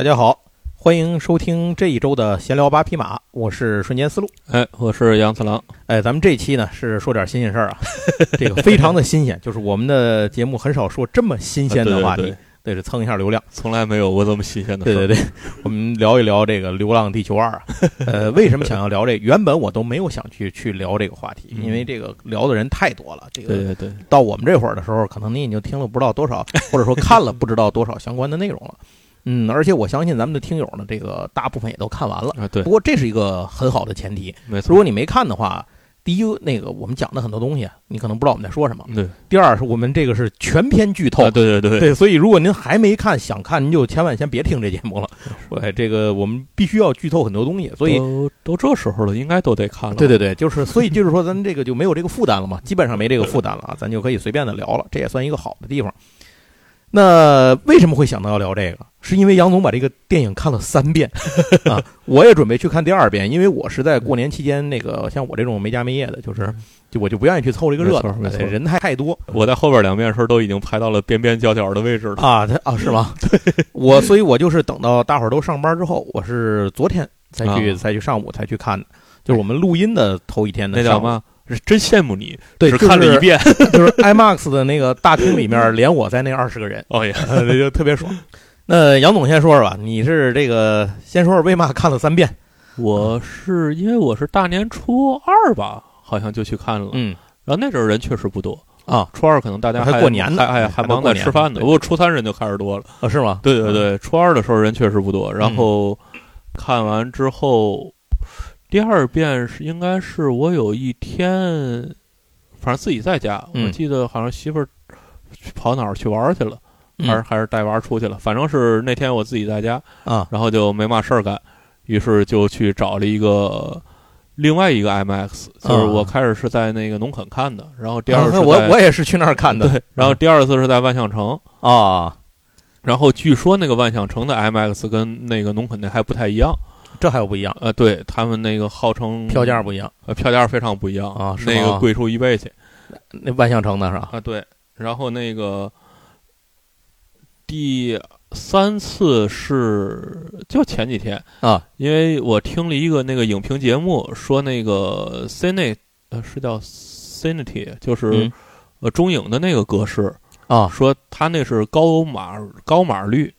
大家好，欢迎收听这一周的闲聊八匹马，我是瞬间思路。哎，我是杨次郎。哎，咱们这期呢是说点新鲜事儿啊，这个非常的新鲜，就是我们的节目很少说这么新鲜的话题，对对对对是蹭一下流量。从来没有过这么新鲜的。对对对，我们聊一聊这个《流浪地球二》啊。呃，为什么想要聊这个？原本我都没有想去去聊这个话题，嗯因为这个聊的人太多了。这个对对对，到我们这会儿的时候，可能你已经听了不知道多少，或者说看了不知道多少相关的内容了。嗯，而且我相信咱们的听友呢，这个大部分也都看完了。啊对不，过这是一个很好的前提。没错。如果你没看的话，第一，那个我们讲的很多东西，啊你可能不知道我们在说什么；对第二，是我们这个是全篇剧透。啊，对对对，对，所以如果您还没看，想看，您就千万先别听这节目了。对，这个我们必须要剧透很多东西，所以都都这时候了，应该都得看了。对对对，就是所以就是说，咱这个就没有这个负担了嘛，基本上没这个负担了啊，咱就可以随便的聊了，这也算一个好的地方。那为什么会想到要聊这个？是因为杨总把这个电影看了三遍 啊，我也准备去看第二遍，因为我是在过年期间那个像我这种没家没业的，就是就我就不愿意去凑这个热闹，人太太多我在后边两遍的时候都已经排到了边边角角的位置了。啊，他啊是吗？我所以，我就是等到大伙儿都上班之后，我是昨天才去啊才去上午才去看的，就是我们录音的头一天的。那叫嘛？是真羡慕你，对，只看了一遍。就是 IMAX 的那个大厅里面，连我在那二十个人，哦呀，那就特别爽。那杨总先说说吧，你是这个先说说为嘛看了三遍？我是因为我是大年初二吧，好像就去看了。嗯然后那阵儿人确实不多，啊初二可能大家还过年呢还还还忙还都过年在吃饭呢。不过初三人就开始多了。啊是吗？对对对，初二的时候人确实不多，嗯然后看完之后，第二遍是应该是我有一天，反正自己在家，嗯。我记得好像媳妇儿跑哪儿去玩儿去了，嗯。还是还是带娃儿出去了，反正是那天我自己在家，啊。然后就没嘛事儿干，于是就去找了一个。另外一个 IMAX，就是我开始是在那个农垦看的，然后第二次啊我我也是去那儿看的。对，然后第二次是在万象城，啊，然后据说那个万象城的 IMAX 跟那个农垦那还不太一样，这还有不一样，呃，对他们那个号称票价不一样呃票价非常不一样啊是那个贵出一倍去那万象城的是吧？啊，对，然后那个第三次是就前几天啊，因为我听了一个那个影评节目说那个 Cine 呃是叫 Cinity，就是、嗯呃中影的那个格式，啊，说它那是高码高码率，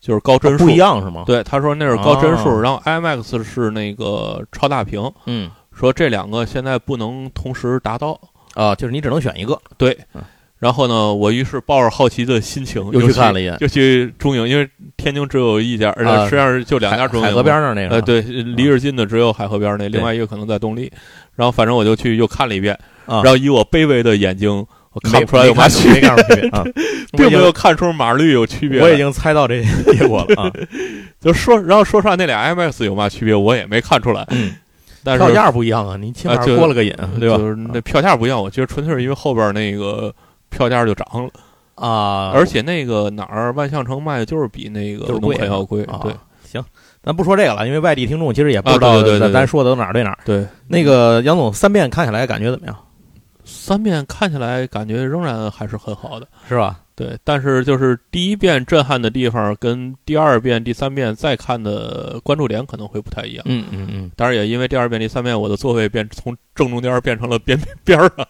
就是高帧数。不一。样是吗？对，他说那是高帧数，哦然后 IMAX 是那个超大屏，嗯。说这两个现在不能同时达到。啊，就是你只能选一个。对嗯，然后呢，我于是抱着好奇的心情又去去看了一眼。就去中影，因为天津只有一家，而且啊。实际上是就两家中影嘛。海海河边那那个。呃，对，离着近的只有海河边那，另外一个可能在东丽。然后反正我就去又看了一遍，啊，然后以我卑微的眼睛，我看不出来有嘛区别，啊，并没有看出码率有区别。我已经猜到这结果了啊。就说，然后说出来，那俩 IMAX 有嘛区别，我也没看出来。嗯，但是票价不一样啊，你起码过了个瘾，对吧？就是那票价不一样，我觉得纯粹是因为后边那个票价就涨了，啊，而且那个哪儿万象城卖的就是比那个农就是贵垦要贵。啊对行，咱不说这个了，因为外地听众其实也不知道，啊对对对对对咱说的都哪儿对哪儿。对，那个杨总三遍看下来感觉怎么样？三遍看起来感觉仍然还是很好的。是吧？对，但是就是第一遍震撼的地方，跟第二遍、第三遍再看的关注点可能会不太一样。嗯嗯嗯，当然，也因为第二遍、第三遍，我的座位变从正中间变成了边边边儿了。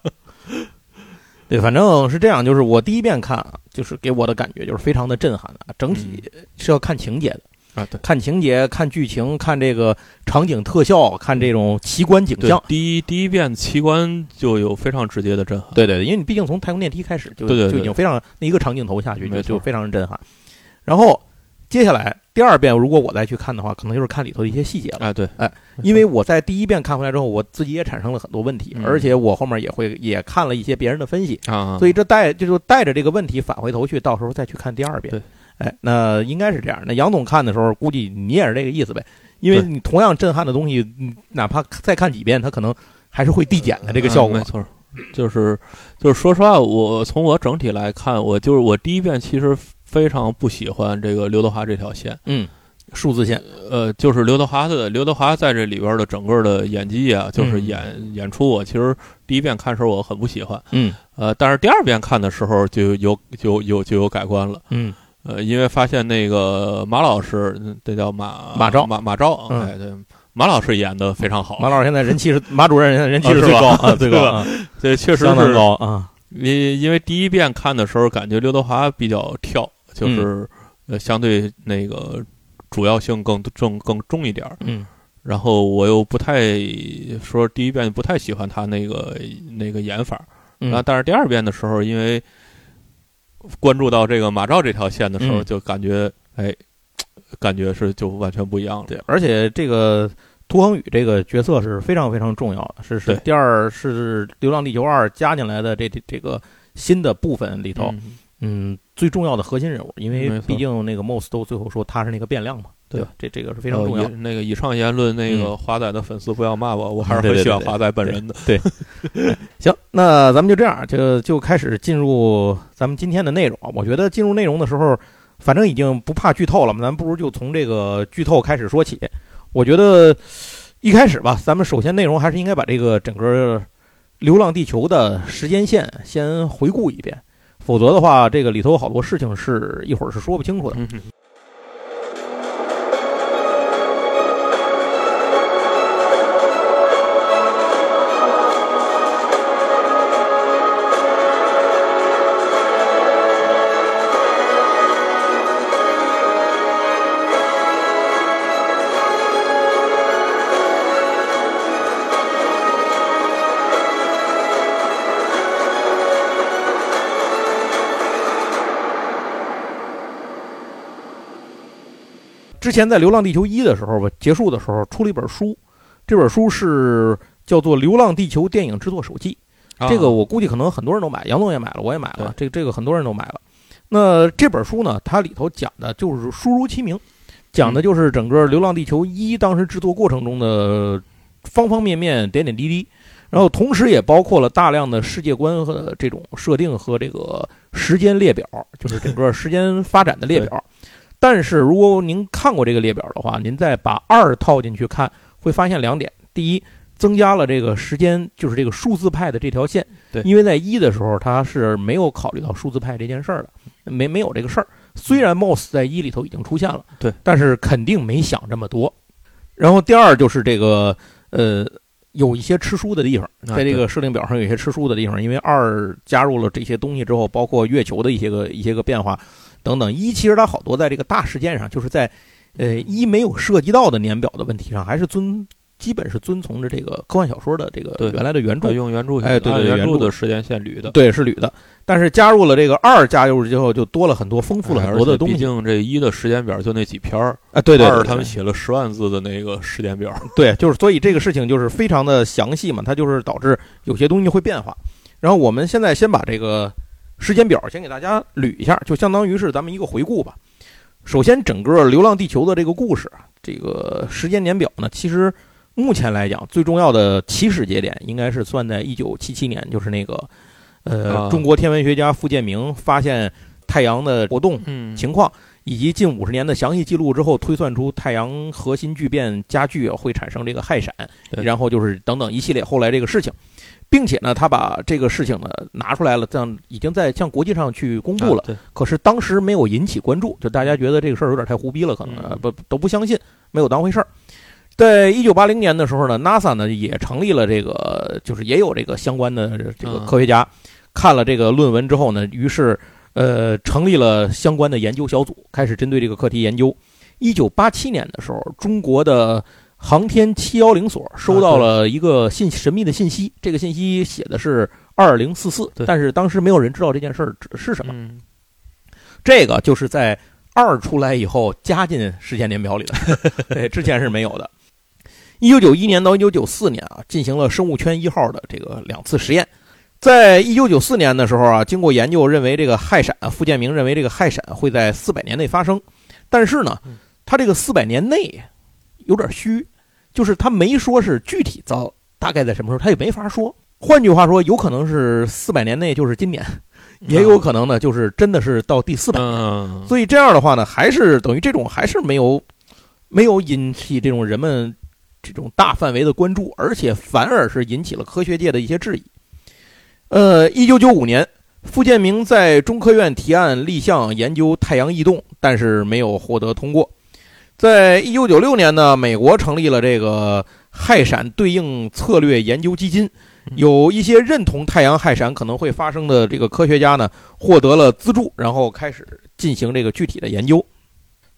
对，反正是这样，就是我第一遍看啊，就是给我的感觉就是非常的震撼啊，整体是要看情节的。啊，对。看情节、看剧情、看这个场景特效、看这种奇观景象。，第一第一遍奇观就有非常直接的震撼。对对对，因为你毕竟从太空电梯开始就就已经非常那一个长镜头下去就就非常震撼。然后接下来第二遍，如果我再去看的话，可能就是看里头的一些细节了。哎，对，哎因为我在第一遍看回来之后，我自己也产生了很多问题，嗯而且我后面也会也看了一些别人的分析，啊，所以这带就是带着这个问题返回头去，到时候再去看第二遍。对，哎，那应该是这样。那杨总看的时候，估计你也是这个意思呗，因为你同样震撼的东西，嗯哪怕再看几遍，它可能还是会递减的这个效果嗯没。错，就是就是说实话，我从我整体来看，我就是我第一遍其实非常不喜欢这个刘德华这条线。嗯，数字线，呃，就是刘德华的刘德华在这里边的整个的演技啊，就是嗯演、演出，我其实第一遍看的时候我很不喜欢，嗯呃，但是第二遍看的时候就有就有就有改观了。嗯呃，因为发现那个马老师，这叫马马昭马马昭，嗯哎对，马老师演的非常好，马老师现在人气是马主任，现在人气是最高啊，最高是吧啊，这确实相当是高啊。因因为第一遍看的时候，感觉刘德华比较跳，嗯就是、呃相对那个主要性更重更重一点儿。嗯然后我又不太说第一遍不太喜欢他那个那个演法，嗯但是第二遍的时候，因为关注到这个马照这条线的时候，嗯。就感觉哎，感觉是就完全不一样了。对，而且这个涂恒宇这个角色是非常非常重要的，是是第二是《流浪地球二》加进来的这这这个新的部分里头，嗯。嗯，最重要的核心人物，因为毕竟那个 Moss 都最后说他是那个变量嘛，对吧？这这个是非常重要。呃那个以上言论，那个华仔的粉丝不要骂我，我还是很喜欢华仔本人的。对 行，那咱们就这样，就就开始进入咱们今天的内容啊。我觉得进入内容的时候，反正已经不怕剧透了嘛，咱不如就从这个剧透开始说起。我觉得一开始吧，咱们首先内容还是应该把这个整个《流浪地球》的时间线先回顾一遍，否则的话，这个里头有好多事情是一会儿是说不清楚的。嗯之前在《流浪地球一》的时候吧，结束的时候出了一本书，这本书是叫做《流浪地球电影制作手记》。啊这个我估计可能很多人都买，杨总也买了，我也买了，对这这个很多人都买了。那这本书呢，它里头讲的就是书如其名，讲的就是整个《流浪地球一》当时制作过程中的方方面面、点点滴滴，然后同时也包括了大量的世界观和这种设定和这个时间列表，就是整个时间发展的列表。但是如果您看过这个列表的话，您再把二套进去看，会发现两点：第一，增加了这个时间，就是这个数字派的这条线。对因为在一的时候，它是没有考虑到数字派这件事儿的，没没有这个事儿。虽然 Moss 在一里头已经出现了，对，但是肯定没想这么多。然后第二就是这个呃，有一些吃书的地方，啊在这个设定表上有一些吃书的地方，因为二加入了这些东西之后，包括月球的一些个一些个变化等等。一其实它好多在这个大事件上，就是在呃一没有涉及到的年表的问题上，还是遵基本是遵从着这个科幻小说的这个对原来的原著。用原著哎对对原著著的时间线捋的。对，是捋的，但是加入了这个二加入之后，就多了很多，丰富了很多的东西哎毕竟这一的时间表就那几篇儿，啊。对对二对，对他们写了十万字的那个时间表。对，就是所以这个事情就是非常的详细嘛，它就是导致有些东西会变化。然后我们现在先把这个时间表先给大家捋一下，就相当于是咱们一个回顾吧。首先，整个《流浪地球》的这个故事，这个时间年表呢，其实目前来讲最重要的起始节点应该是算在一九七七年，就是那个呃，啊。中国天文学家傅建明发现太阳的活动嗯。情况，以及近五十年的详细记录之后，推算出太阳核心聚变加剧会产生这个氦闪，然后就是等等一系列后来这个事情，并且呢，他把这个事情呢拿出来了，这样已经在向国际上去公布了。可是当时没有引起关注，就大家觉得这个事儿有点太胡逼了，可能、不都不相信，没有当回事儿。在一九八零年的时候呢，NASA 呢也成立了这个，就是也有这个相关的这个嗯科学家、看了这个论文之后呢，于是呃成立了相关的研究小组，开始针对这个课题研究。一九八七年的时候，中国的航天七幺零所收到了一个信神秘的信息，这个信息写的是二零四四，但是当时没有人知道这件事儿是什么。嗯这个就是在二出来以后加进时间年表里的，对，之前是没有的。一九九一年到一九九四年啊，进行了生物圈一号的这个两次实验。在一九九四年的时候啊，经过研究，认为这个氦闪，傅建明认为这个氦闪会在四百年内发生，但是呢嗯，他这个四百年内有点虚，就是他没说是具体到大概在什么时候，他也没法说。换句话说，有可能是四百年内，就是今年，也有可能呢，就是真的是到第四百年。嗯，所以这样的话呢，还是等于这种还是没有没有引起这种人们这种大范围的关注，而且反而是引起了科学界的一些质疑。呃，一九九五年，傅建明在中科院提案立项研究太阳异动，但是没有获得通过。在一九九六年呢，美国成立了这个氦闪对应策略研究基金，有一些认同太阳氦闪可能会发生的这个科学家呢，获得了资助，然后开始进行这个具体的研究。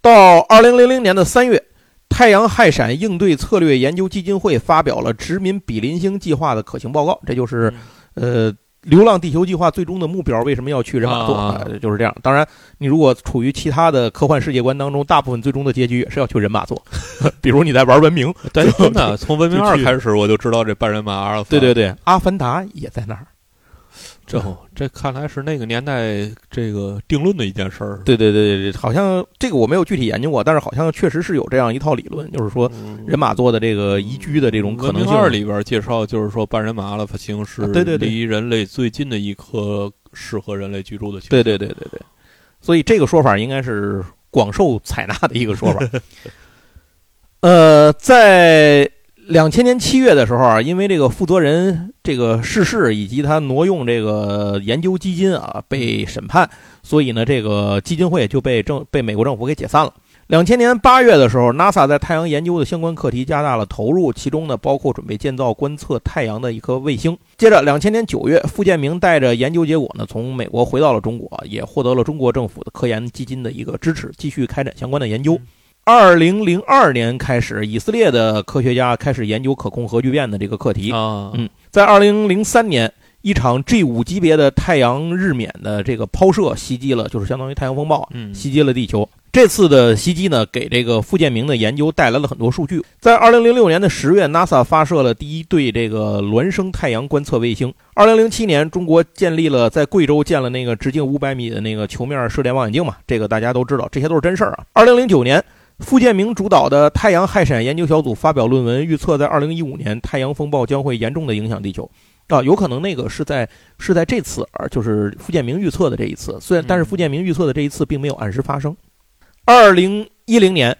到二零零零年的三月，太阳氦闪应对策略研究基金会发表了殖民比邻星计划的可行报告，这就是呃。流浪地球计划最终的目标为什么要去人马座？就是这样。当然，你如果处于其他的科幻世界观当中，大部分最终的结局也是要去人马座。比如你在玩文明，对，真的，从文明二开始我就知道这半人马阿尔法。对对对，阿凡达也在那儿。这这看来是那个年代这个定论的一件事儿。对对对对，好像这个我没有具体研究过，但是好像确实是有这样一套理论，就是说人马座的这个宜居的这种可能性。二里边介绍就是说半人马阿拉法星是离人类最近的一颗适合人类居住的星。对对对对对，所以这个说法应该是广受采纳的一个说法。呃，在。两千年七月的时候啊，因为这个负责人这个逝世以及他挪用这个研究基金啊被审判，所以呢，这个基金会就被政被美国政府给解散了。两千年八月的时候，NASA 在太阳研究的相关课题加大了投入，其中呢包括准备建造观测太阳的一颗卫星。接着，两千年九月，傅建明带着研究结果呢从美国回到了中国，也获得了中国政府的科研基金的一个支持，继续开展相关的研究。二零零二年开始，以色列的科学家开始研究可控核聚变的这个课题啊。嗯，在二零零三年，一场 G 五级别的太阳日冕的这个抛射袭击了，就是相当于太阳风暴，嗯，袭击了地球。这次的袭击呢，给这个傅建明的研究带来了很多数据。在二零零六年的十月，NASA 发射了第一对这个孪生太阳观测卫星。二零零七年，中国建立了在贵州建了那个直径五百米的那个球面射电望远镜嘛，这个大家都知道，这些都是真事儿啊。二零零九年。傅建明主导的太阳氦闪研究小组发表论文，预测在2015年太阳风暴将会严重的影响地球。啊，有可能那个是在是在这次，而就是傅建明预测的这一次。虽然，但是傅建明预测的这一次并没有按时发生。2010年，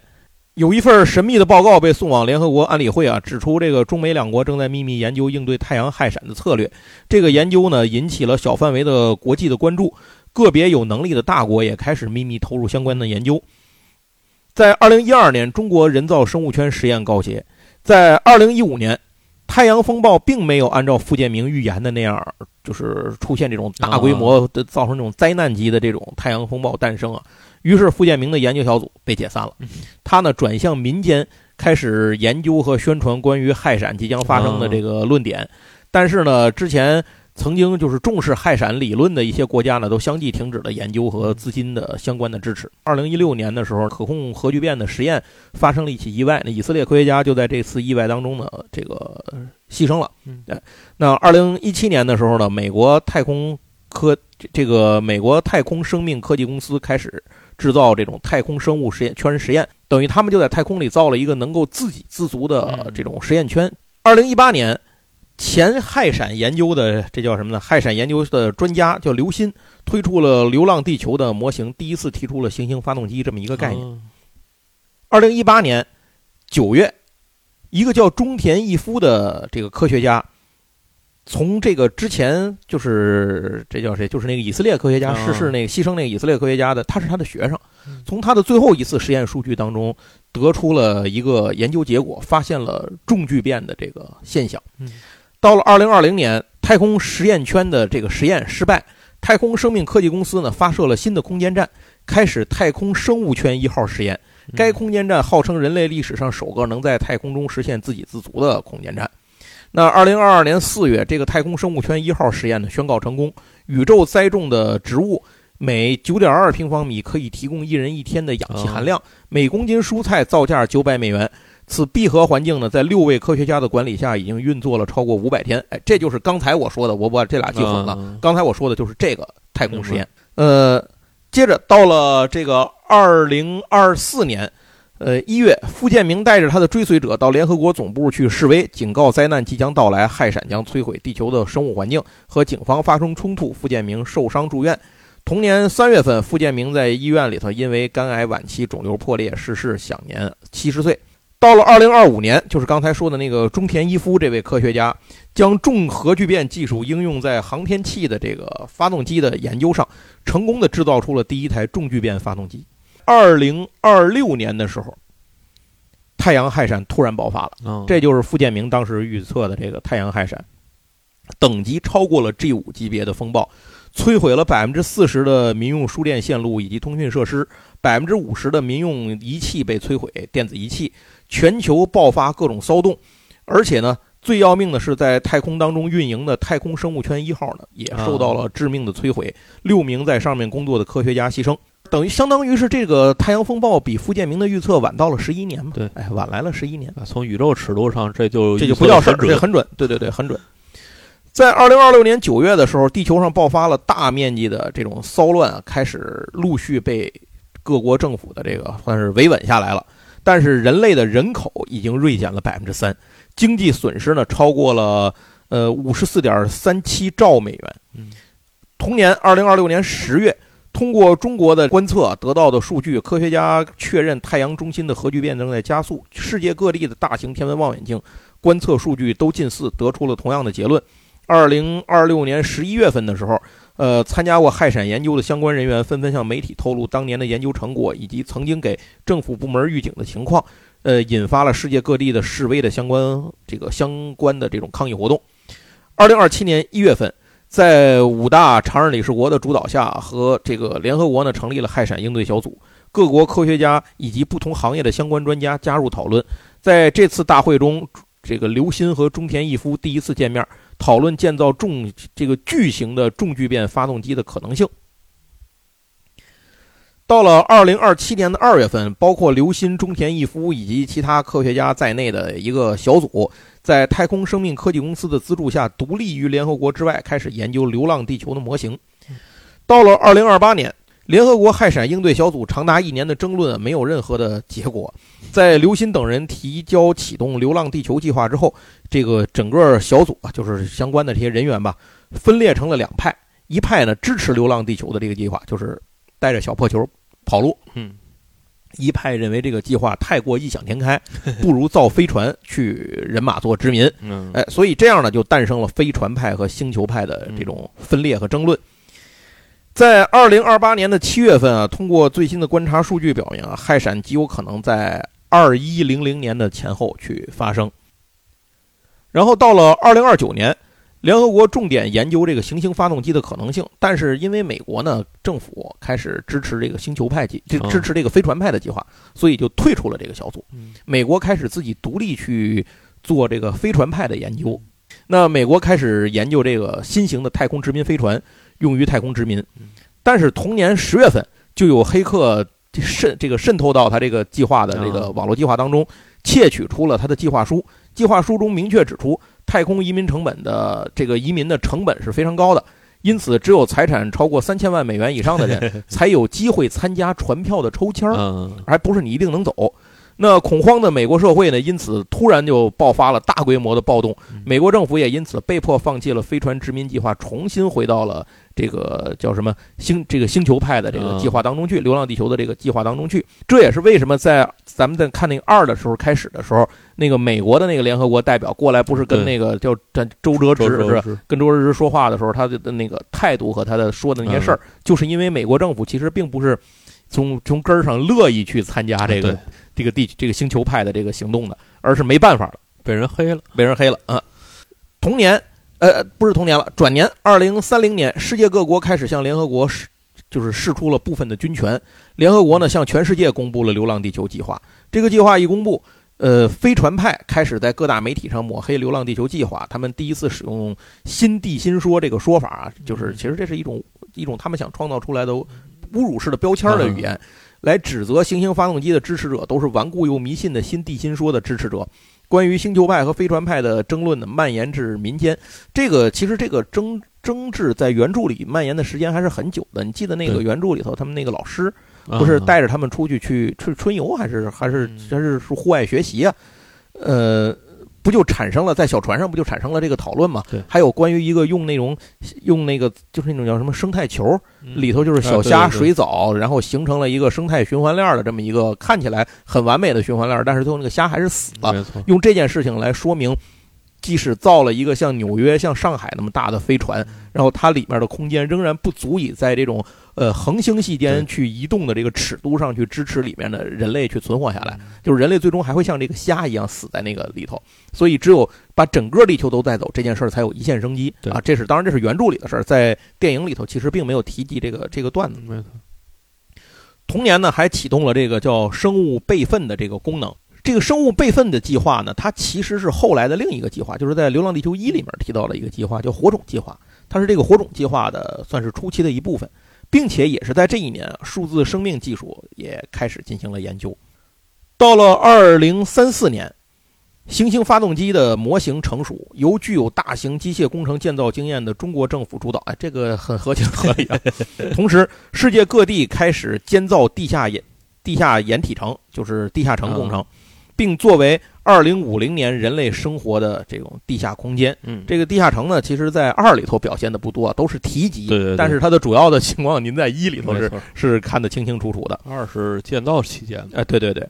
有一份神秘的报告被送往联合国安理会啊，指出这个中美两国正在秘密研究应对太阳氦闪的策略。这个研究呢，引起了小范围的国际的关注，个别有能力的大国也开始秘密投入相关的研究。在二零一二年，中国人造生物圈实验告捷。在二零一五年，太阳风暴并没有按照傅建明预言的那样，就是出现这种大规模的造成这种灾难级的这种太阳风暴诞生啊。于是，傅建明的研究小组被解散了。他呢，转向民间，开始研究和宣传关于氦闪即将发生的这个论点。但是呢，之前。曾经就是重视氦闪理论的一些国家呢，都相继停止了研究和资金的相关的支持。二零一六年的时候，可控核聚变的实验发生了一起意外，那以色列科学家就在这次意外当中呢，这个牺牲了。对，那二零一七年的时候呢，美国太空科这个美国太空生命科技公司开始制造这种太空生物实验圈实验，等于他们就在太空里造了一个能够自给自足的这种实验圈。二零一八年。前氦闪研究的这叫什么呢？氦闪研究的专家叫刘鑫，推出了《流浪地球》的模型，第一次提出了行星发动机这么一个概念。二零一八年九月，一个叫中田义夫的这个科学家，从这个之前就是这叫谁？就是那个以色列科学家逝世那个牺牲那个以色列科学家的，他是他的学生，从他的最后一次实验数据当中得出了一个研究结果，发现了重聚变的这个现象。到了二零二零年，太空实验圈的这个实验失败，太空生命科技公司呢发射了新的空间站，开始太空生物圈一号实验。该空间站号称人类历史上首个能在太空中实现自给自足的空间站。那二零二二年四月，这个太空生物圈一号实验呢宣告成功，宇宙栽种的植物每九点二平方米可以提供一人一天的氧气含量，每公斤蔬菜造价九百美元。此闭合环境呢，在六位科学家的管理下，已经运作了超过五百天。哎，这就是刚才我说的，我把这俩记混了。刚才我说的就是这个太空实验。呃，接着到了这个二零二四年，呃一月，傅建明带着他的追随者到联合国总部去示威，警告灾难即将到来，氦闪将摧毁地球的生物环境，和警方发生冲突。傅建明受伤住院。同年三月份，傅建明在医院里头因为肝癌晚期肿瘤破裂逝世，享年七十岁。到了二零二五年，就是刚才说的那个中田一夫这位科学家，将重核聚变技术应用在航天器的这个发动机的研究上，成功的制造出了第一台重聚变发动机。二零二六年的时候，太阳氦闪突然爆发了，嗯，这就是傅建明当时预测的这个太阳氦闪，等级超过了 G 五级别的风暴，摧毁了百分之四十的民用输电线路以及通讯设施，百分之五十的民用仪器被摧毁，电子仪器，全球爆发各种骚动，而且呢，最要命的是，在太空当中运营的太空生物圈一号呢，也受到了致命的摧毁，六名在上面工作的科学家牺牲。等于相当于是这个太阳风暴比傅建明的预测晚到了十一年嘛？对哎，晚来了十一年。啊从宇宙尺度上，这就这就不叫事这很准，对对对，很准。在二零二六年九月的时候，地球上爆发了大面积的这种骚乱啊，开始陆续被各国政府的这个算是维稳下来了。但是人类的人口已经锐减了百分之三，经济损失呢超过了呃五十四点三七兆美元。同年二零二六年十月，通过中国的观测得到的数据，科学家确认太阳中心的核聚变正在加速。世界各地的大型天文望远镜观测数据都近似，得出了同样的结论。二零二六年十一月份的时候，呃，参加过氦闪研究的相关人员纷纷向媒体透露当年的研究成果以及曾经给政府部门预警的情况，呃，引发了世界各地的示威的相关这个相关的这种抗议活动。二零二七年一月份，在五大常任理事国的主导下，和这个联合国呢成立了氦闪应对小组，各国科学家以及不同行业的相关专家加入讨论。在这次大会中，这个刘鑫和中田义夫第一次见面，讨论建造重这个巨型的重聚变发动机的可能性。到了二零二七年的二月份，包括刘鑫、中田义夫以及其他科学家在内的一个小组，在太空生命科技公司的资助下，独立于联合国之外，开始研究《流浪地球》的模型。到了二零二八年，联合国氦闪应对小组长达一年的争论没有任何的结果。在刘鑫等人提交启动“流浪地球”计划之后，这个整个小组啊，就是相关的这些人员吧，分裂成了两派。一派呢支持“流浪地球”的这个计划，就是带着小破球跑路；嗯，一派认为这个计划太过异想天开，不如造飞船去人马座殖民。嗯，哎，所以这样呢，就诞生了飞船派和星球派的这种分裂和争论。在二零二八年的七月份啊，通过最新的观察数据表明啊，氦闪极有可能在二一零零年的前后去发生。然后到了二零二九年，联合国重点研究这个行星发动机的可能性，但是因为美国呢政府开始支持这个星球派计，这哦支持这个飞船派的计划，所以就退出了这个小组。嗯美国开始自己独立去做这个飞船派的研究。那美国开始研究这个新型的太空殖民飞船，用于太空殖民。但是同年十月份，就有黑客渗这个渗透到他这个计划的这个网络计划当中，窃取出了他的计划书。计划书中明确指出，太空移民成本的这个移民的成本是非常高的，因此只有财产超过三千万美元以上的人 才有机会参加船票的抽签儿。嗯还不是你一定能走。那恐慌的美国社会呢，因此突然就爆发了大规模的暴动嗯，美国政府也因此被迫放弃了飞船殖民计划，重新回到了这个叫什么星这个星球派的这个计划当中去，流浪地球的这个计划当中去。这也是为什么在咱们在看那个二的时候开始的时候，那个美国的那个联合国代表过来，不是跟那个叫叫周哲周直是吧？是跟周哲直说话的时候，他的那个态度和他的说的那些事儿，就是因为美国政府其实并不是从从根儿上乐意去参加这个对这个地这个星球派的这个行动的，而是没办法了，被人黑了，被人黑了啊。同年，呃，不是同年了，转年，二零三零年，世界各国开始向联合国释，就是释出了部分的军权。联合国呢，向全世界公布了“流浪地球”计划。这个计划一公布，呃，飞船派开始在各大媒体上抹黑“流浪地球”计划。他们第一次使用“新地心说”这个说法啊，就是其实这是一种一种他们想创造出来的侮辱式的标签的语言，来指责行星发动机的支持者都是顽固又迷信的新地心说的支持者。关于星球派和飞船派的争论呢，蔓延至民间。这个其实这个争争执在原著里蔓延的时间还是很久的。你记得那个原著里头，他们那个老师不是啊带着他们出去去去春游，还是还是嗯还是是户外学习啊？呃，不就产生了在小船上不就产生了这个讨论吗？对还有关于一个用那种用那个就是那种叫什么生态球，嗯里头就是小啊虾、水藻，然后形成了一个生态循环链儿的这么一个看起来很完美的循环链儿，但是最后那个虾还是死了。用这件事情来说明，即使造了一个像纽约、像上海那么大的飞船，然后它里面的空间仍然不足以在这种呃恒星系间去移动的这个尺度上去支持里面的人类去存活下来。就是人类最终还会像这个虾一样死在那个里头，所以只有把整个地球都带走，这件事儿才有一线生机对啊！这是当然，这是原著里的事儿，在电影里头其实并没有提及这个这个段子。没错，同年呢，还启动了这个叫生物备份的这个功能。这个生物备份的计划呢，它其实是后来的另一个计划，就是在《流浪地球一》里面提到了一个计划，叫火种计划。它是这个火种计划的算是初期的一部分，并且也是在这一年，数字生命技术也开始进行了研究。到了二零三四年，行星发动机的模型成熟，由具有大型机械工程建造经验的中国政府主导，哎，这个很合情合理啊。同时，世界各地开始建造地下掩地下掩体城，就是地下城工程，并作为二零五零年人类生活的这种地下空间。嗯，这个地下城呢，其实在二里头表现的不多，都是提及，对对对但是它的主要的情况，您在一里头是是看得清清楚楚的。二是建造期间的，哎，对对对。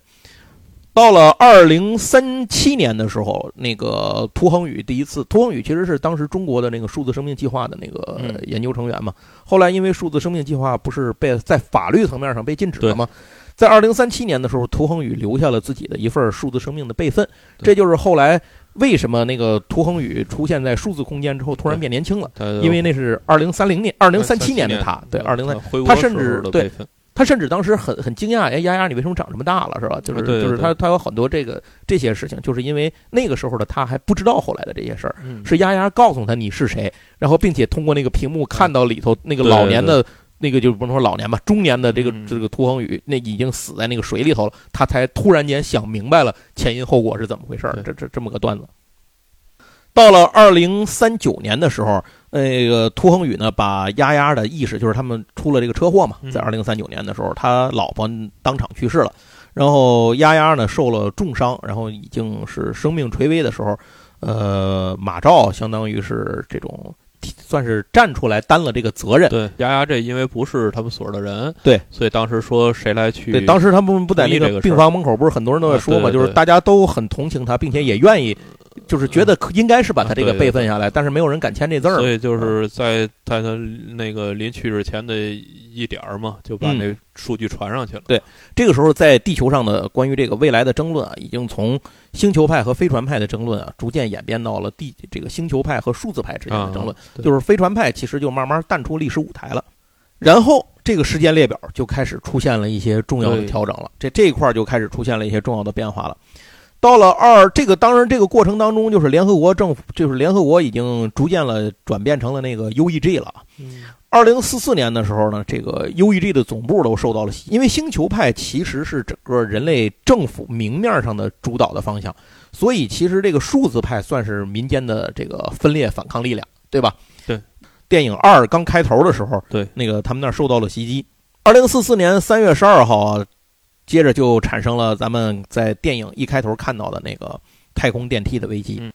到了二零三七年的时候，那个涂恒宇第一次，涂恒宇其实是当时中国的那个数字生命计划的那个嗯研究成员嘛。后来因为数字生命计划不是被在法律层面上被禁止了吗？在二零三七年的时候，涂恒宇留下了自己的一份数字生命的备份，这就是后来为什么那个涂恒宇出现在数字空间之后突然变年轻了，因为那是二零三零年、二零三七年的他，对，二零三。他甚至对他甚至当时很很惊讶，哎，丫丫，你为什么长这么大了，是吧？就是就是他他有很多这个这些事情，就是因为那个时候的他还不知道后来的这些事儿，嗯。是丫丫告诉他你是谁，然后并且通过那个屏幕看到里头那个老年的那个就不能说老年吧，中年的这个嗯这个涂恒宇那已经死在那个水里头了，他才突然间想明白了前因后果是怎么回事儿，这这这么个段子。到了二零三九年的时候，那个涂恒宇呢，把丫丫的意识，就是他们出了这个车祸嘛，嗯在二零三九年的时候，他老婆当场去世了，然后丫丫呢受了重伤，然后已经是生命垂危的时候，呃，马照相当于是这种算是站出来担了这个责任。对，丫丫这因为不是他们所的人，对，所以当时说谁来去，对，当时他们不在那个病房门口，不是很多人都在说嘛，就是大家都很同情他，并且也愿意，就是觉得应该是把他这个备份下来，但是没有人敢签这字儿。所以就是在在他那个临去世前的一点儿嘛，就把嗯那数据传上去了。对这个时候，在地球上的关于这个未来的争论啊，已经从星球派和飞船派的争论啊，逐渐演变到了地这个星球派和数字派之间的争论。啊就是飞船派其实就慢慢淡出历史舞台了。然后这个时间列表就开始出现了一些重要的调整了，这这一块儿就开始出现了一些重要的变化了。到了二这个，当然这个过程当中，就是联合国政府，就是联合国已经逐渐了转变成了那个 UEG 了。嗯二零四四年的时候呢，这个 UEG 的总部都受到了袭，因为星球派其实是整个人类政府明面上的主导的方向，所以其实这个数字派算是民间的这个分裂反抗力量，对吧？对。电影二刚开头的时候，对那个他们那儿受到了袭击。二零四四年三月十二号啊，接着就产生了咱们在电影一开头看到的那个太空电梯的危机。嗯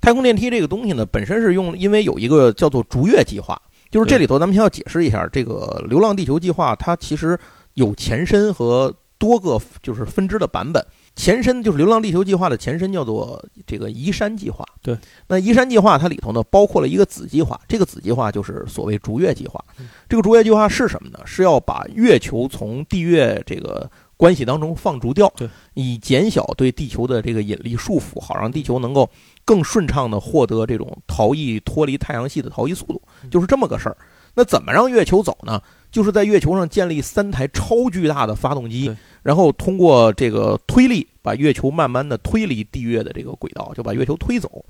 太空电梯这个东西呢，本身是用，因为有一个叫做逐月计划，就是这里头咱们先要解释一下，这个《流浪地球》计划它其实有前身和多个就是分支的版本。前身就是《流浪地球》计划的前身叫做这个移山计划。对，那移山计划它里头呢包括了一个子计划，这个子计划就是所谓逐月计划嗯。这个逐月计划是什么呢？是要把月球从地月这个关系当中放逐掉对，以减小对地球的这个引力束缚，好让地球能够更顺畅的获得这种逃逸脱离太阳系的逃逸速度，嗯就是这么个事儿。那怎么让月球走呢？就是在月球上建立三台超巨大的发动机，然后通过这个推力，把月球慢慢的推离地月的这个轨道，就把月球推走。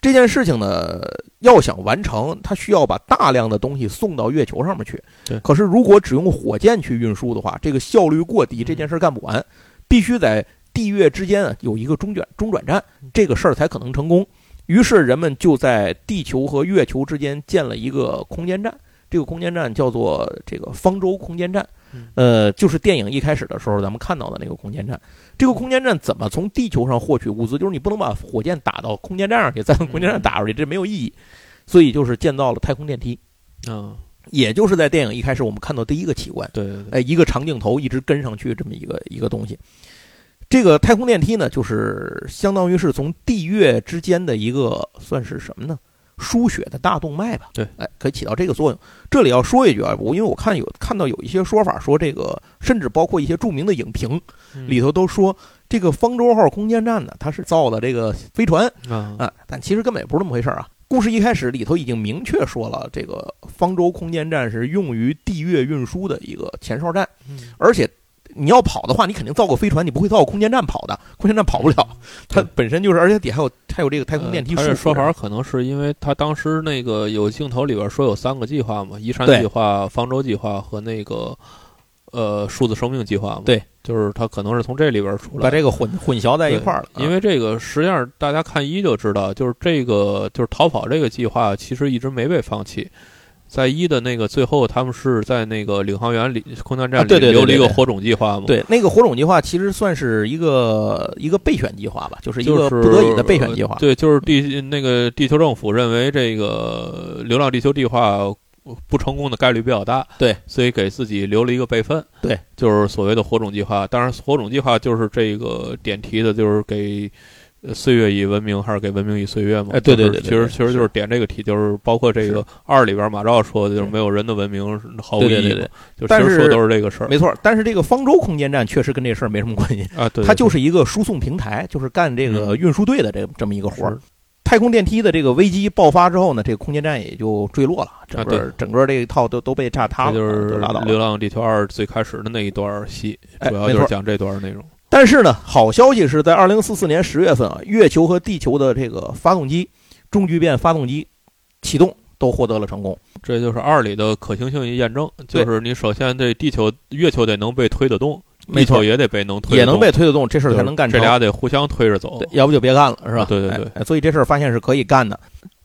这件事情呢，要想完成，它需要把大量的东西送到月球上面去。对可是如果只用火箭去运输的话，这个效率过低，这件事干不完，必须在地月之间啊有一个中转中转站，这个事儿才可能成功。于是人们就在地球和月球之间建了一个空间站，这个空间站叫做这个方舟空间站。呃，就是电影一开始的时候咱们看到的那个空间站。这个空间站怎么从地球上获取物资？就是你不能把火箭打到空间站上去，再从空间站打出去，这没有意义。所以就是建造了太空电梯。嗯，也就是在电影一开始我们看到第一个奇观，对对对，哎，一个长镜头一直跟上去这么一个一个东西。这个太空电梯呢，就是相当于是从地月之间的一个算是什么呢？输血的大动脉吧。对，哎，可以起到这个作用。这里要说一句啊，我因为我看有看到有一些说法说这个，甚至包括一些著名的影评里头都说这个方舟号空间站呢，它是造的这个飞船啊，但其实根本也不是那么回事啊。故事一开始里头已经明确说了，这个方舟空间站是用于地月运输的一个前哨站，而且。你要跑的话，你肯定造个飞船，你不会造个空间站跑的。空间站跑不了，它本身就是，而且底还有还有这个太空电梯。他这说法可能是因为他当时那个有镜头里边说有三个计划嘛，移山计划、方舟计划和那个呃数字生命计划嘛。对，就是他可能是从这里边出来，把这个混混淆在一块儿了。因为这个实际上大家看一就知道，就是这个就是逃跑这个计划其实一直没被放弃。在一的那个最后，他们是在那个领航员里空间站里留了一个火种计划吗？对，那个火种计划其实算是一个一个备选计划吧，就是一个不得已的备选计划。对，就是地那个地球政府认为这个流浪地球计划不成功的概率比较大，对，所以给自己留了一个备份。对，就是所谓的火种计划。当然，火种计划就是这个点题的，就是给。岁月以文明，还是给文明以岁月嘛？哎，对对对，其实其实就是点这个题，就是包括这个二里边马照说的，就是没有人的文明毫无意义。就其实说都是这个事儿，没错。但是这个方舟空间站确实跟这事儿没什么关系啊，对，它就是一个输送平台，就是干这个运输队的这这么一个活儿。太空电梯的这个危机爆发之后呢，这个空间站也就坠落了，整个整个这一套都都被炸塌了，就是拉倒。流浪地球二最开始的那一段戏，主要就是讲这段内容。但是呢，好消息是在二零四四年十月份啊，月球和地球的这个发动机中聚变发动机启动都获得了成功。这就是二里的可行性验证，就是你首先这地球、月球得能被推得动，地球也得被能推，也能被推得动，这事儿才能干成。这俩得互相推着走，要不就别干了，是吧？对对对。所以这事儿发现是可以干的。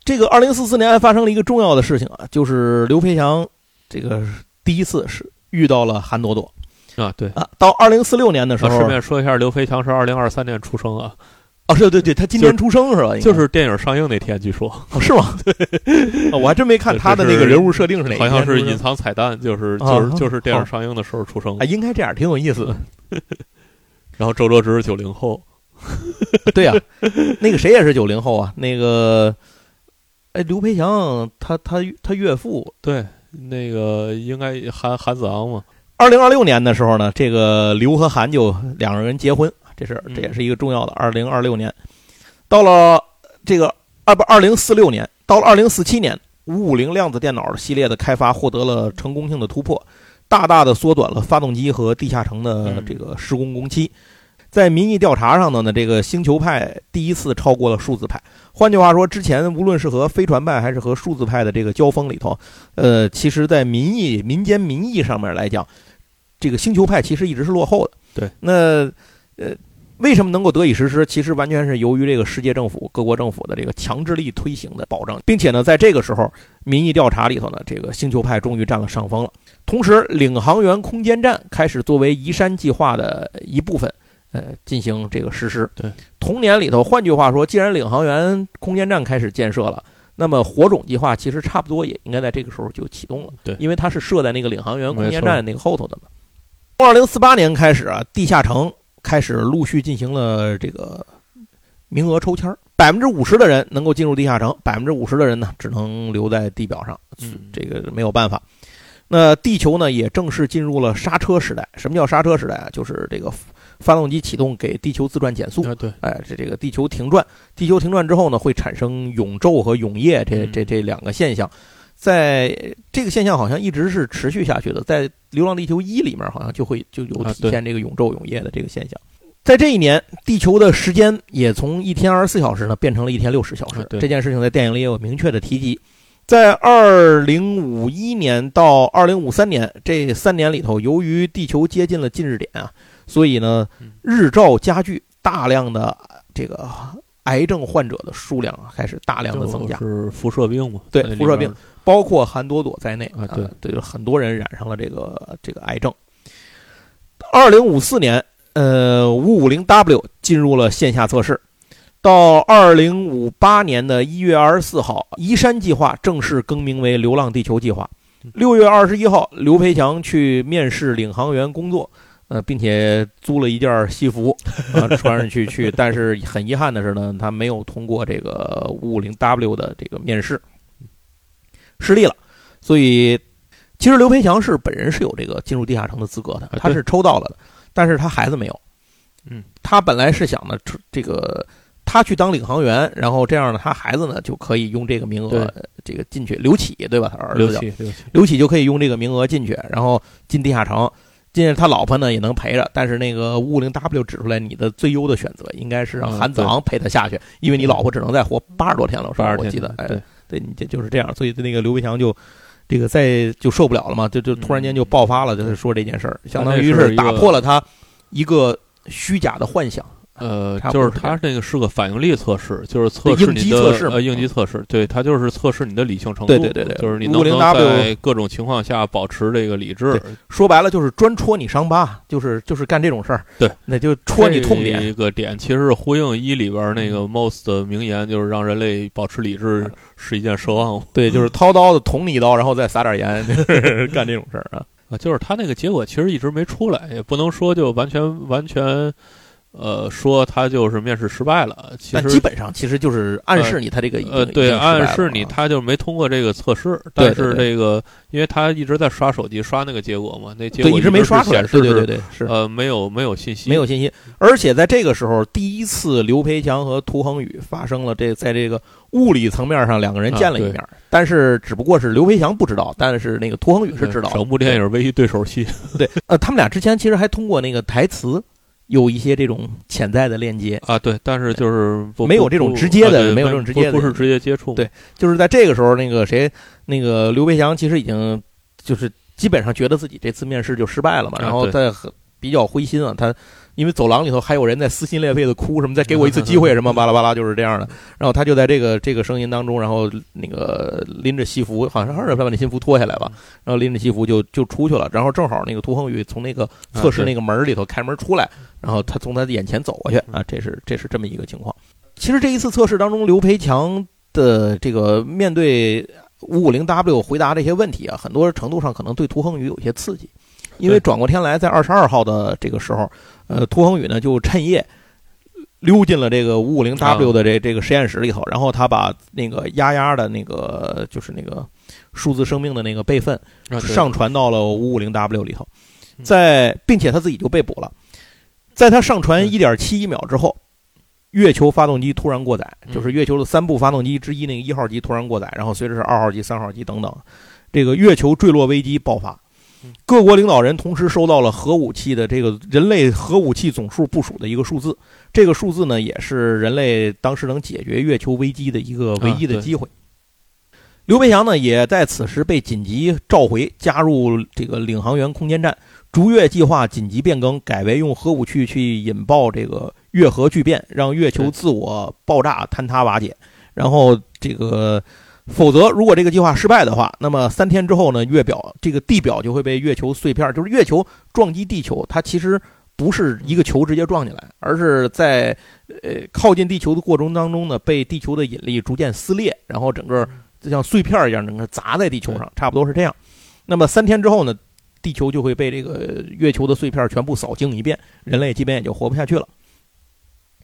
这个二零四四年还发生了一个重要的事情啊，就是刘培强这个第一次是遇到了韩朵朵。啊，对啊，到二零四六年的时候，顺便说一下，刘飞强是二零二三年出生啊。哦，对对对，他今年出生是吧？就是电影上映那天，据说是吗？对，我还真没看他的那个人物设定是哪，好像是隐藏彩蛋，就是就是就是电影上映的时候出生。啊，应该这样，挺有意思的。然后周哲直是九零后，对呀，那个谁也是九零后啊？那个，哎，刘培强他他他岳父，对，那个应该韩韩子昂嘛。二零二六年的时候呢，这个刘和韩就两个人结婚，这是这也是一个重要的。二零二六年，到了这个二不二零四六年，到了二零四七年，五五零量子电脑系列的开发获得了成功性的突破，大大的缩短了发动机和地下城的这个施工工期。在民意调查上的呢，这个星球派第一次超过了数字派。换句话说，之前无论是和飞船派还是和数字派的这个交锋里头，呃，其实，在民意、民间民意上面来讲。这个星球派其实一直是落后的，对。那呃，为什么能够得以实施？其实完全是由于这个世界政府、各国政府的这个强制力推行的保证，并且呢，在这个时候，民意调查里头呢，这个星球派终于占了上风了。同时，领航员空间站开始作为移山计划的一部分，呃，进行这个实施。对。同年里头，换句话说，既然领航员空间站开始建设了。那么火种计划其实差不多也应该在这个时候就启动了。对，因为它是设在那个领航员空间站那个后头的嘛。从二零四八年开始啊，地下城开始陆续进行了这个名额抽签百分之五十的人能够进入地下城，百分之五十的人呢只能留在地表上。嗯，这个没有办法。那地球呢也正式进入了刹车时代。什么叫刹车时代啊？就是这个发动机启动给地球自转减速。对，哎，这这个地球停转，地球停转之后呢会产生永昼和永夜这这这两个现象。在这个现象好像一直是持续下去的，在《流浪地球一》里面好像就会就有体现这个永昼永夜的这个现象。在这一年，地球的时间也从一天二十四小时呢变成了一天六十小时。这件事情在电影里也有明确的提及。在二零五一年到二零五三年这三年里头，由于地球接近了近日点啊，所以呢日照加剧，大量的这个癌症患者的数量开始大量的增加。是辐射病嘛？对，辐射病。包括韩朵朵在内啊，对对，很多人染上了这个这个癌症。二零五四年，呃，五五零 W 进入了线下测试。到二零五八年的一月二十四号，移山计划正式更名为流浪地球计划。六月二十一号，刘培强去面试领航员工作，呃，并且租了一件西服，啊，穿上去 去。但是很遗憾的是呢，他没有通过这个五五零 W 的这个面试，失利了。所以，其实刘培强是本人是有这个进入地下城的资格的，他是抽到了的，但是他孩子没有。嗯，他本来是想呢，这个。他去当领航员，然后这样呢，他孩子呢就可以用这个名额，这个进去。刘启对吧？他儿子叫刘启，刘启就可以用这个名额进去，然后进地下城。进去他老婆呢也能陪着，但是那个五五零 W 指出来，你的最优的选择应该是让韩子昂陪他下去，因为你老婆只能再活八十多天了，是吧？我记得，哎，对，你这就是这样。所以那个刘培强就这个再就受不了了嘛，就就突然间就爆发了，就是说这件事儿，相当于是打破了他一个虚假的幻想。呃，就是它那个是个反应力测试，就是测试你的呃应急测试，对，它就是测试你的理性程度，对对对对，就是你能不能在各种情况下保持这个理智。说白了就是专戳你伤疤，就是就是干这种事儿。对，那就戳你痛点。一个点其实是呼应一里边那个 most 的名言，就是让人类保持理智是一件奢望。对，就是掏刀子捅你一刀，然后再撒点盐，干这种事儿啊啊，就是他那个结果其实一直没出来，也不能说就完全完全。呃，说他就是面试失败了，其实基本上其实就是暗示你他这个呃，对，暗示你他就没通过这个测试。但是这个，因为他一直在刷手机刷那个结果嘛，那结果一直没刷出来，对对对对，是呃，没有没有信息，没有信息。而且在这个时候，第一次刘培强和涂恒宇发生了这在这个物理层面上两个人见了一面，但是只不过是刘培强不知道，但是那个涂恒宇是知道。整部电影唯一对手戏，对，呃，他们俩之前其实还通过那个台词。有一些这种潜在的链接啊，对，但是就是没有这种直接的，没有这种直接的，不是直接接触。对，就是在这个时候，那个谁，那个刘培强其实已经就是基本上觉得自己这次面试就失败了嘛，然后在比较灰心啊，他。因为走廊里头还有人在撕心裂肺的哭，什么再给我一次机会，什么巴拉巴拉就是这样的。然后他就在这个这个声音当中，然后那个拎着西服，好像是把那西服脱下来吧，然后拎着西服就就出去了。然后正好那个涂恒宇从那个测试那个门里头开门出来，然后他从他的眼前走过去啊，这是这是这么一个情况。其实这一次测试当中，刘培强的这个面对五五零 W 回答这些问题啊，很多程度上可能对涂恒宇有些刺激。因为转过天来，在二十二号的这个时候，呃，涂恒宇呢就趁夜溜进了这个五五零 W 的这这个实验室里头，然后他把那个丫丫的那个就是那个数字生命的那个备份上传到了五五零 W 里头，在并且他自己就被捕了，在他上传一点七一秒之后，月球发动机突然过载，就是月球的三部发动机之一那个一号机突然过载，然后随着是二号机、三号机等等，这个月球坠落危机爆发。各国领导人同时收到了核武器的这个人类核武器总数部署的一个数字，这个数字呢，也是人类当时能解决月球危机的一个唯一的机会。刘培强呢，也在此时被紧急召回，加入这个领航员空间站。逐月计划紧急变更，改为用核武器去引爆这个月核聚变，让月球自我爆炸坍塌瓦解，然后这个。否则，如果这个计划失败的话，那么三天之后呢，月表这个地表就会被月球碎片，就是月球撞击地球，它其实不是一个球直接撞进来，而是在呃靠近地球的过程当中呢，被地球的引力逐渐撕裂，然后整个就像碎片一样，整个砸在地球上，差不多是这样。那么三天之后呢，地球就会被这个月球的碎片全部扫净一遍，人类基本也就活不下去了。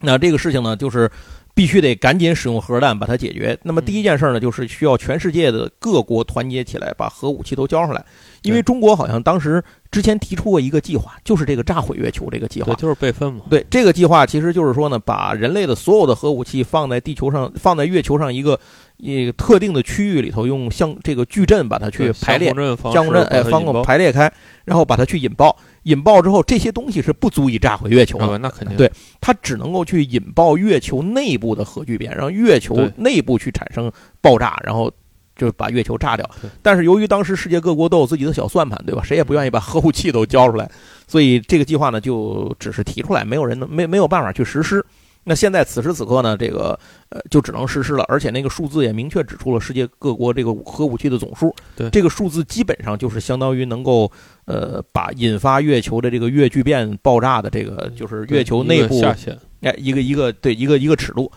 那这个事情呢，就是。必须得赶紧使用核弹把它解决。那么第一件事呢，就是需要全世界的各国团结起来，把核武器都交上来。因为中国好像当时之前提出过一个计划，就是这个炸毁月球这个计划，就是备份嘛。对，这个计划其实就是说呢，把人类的所有的核武器放在地球上，放在月球上一个一个特定的区域里头，用像这个矩阵把它去排列，相共阵哎，方共排列开，然后把它去引爆。引爆之后，这些东西是不足以炸毁月球的。那肯定，对，它只能够去引爆月球内部的核聚变，让月球内部去产生爆炸，然后就把月球炸掉。但是由于当时世界各国都有自己的小算盘，对吧？谁也不愿意把核武器都交出来，所以这个计划呢就只是提出来，没有人能没没有办法去实施。那现在此时此刻呢，这个呃就只能实施了，而且那个数字也明确指出了世界各国这个核武器的总数。对，这个数字基本上就是相当于能够呃把引发月球的这个月巨变爆炸的这个就是月球内部下限，哎一个一个对一个一个尺度，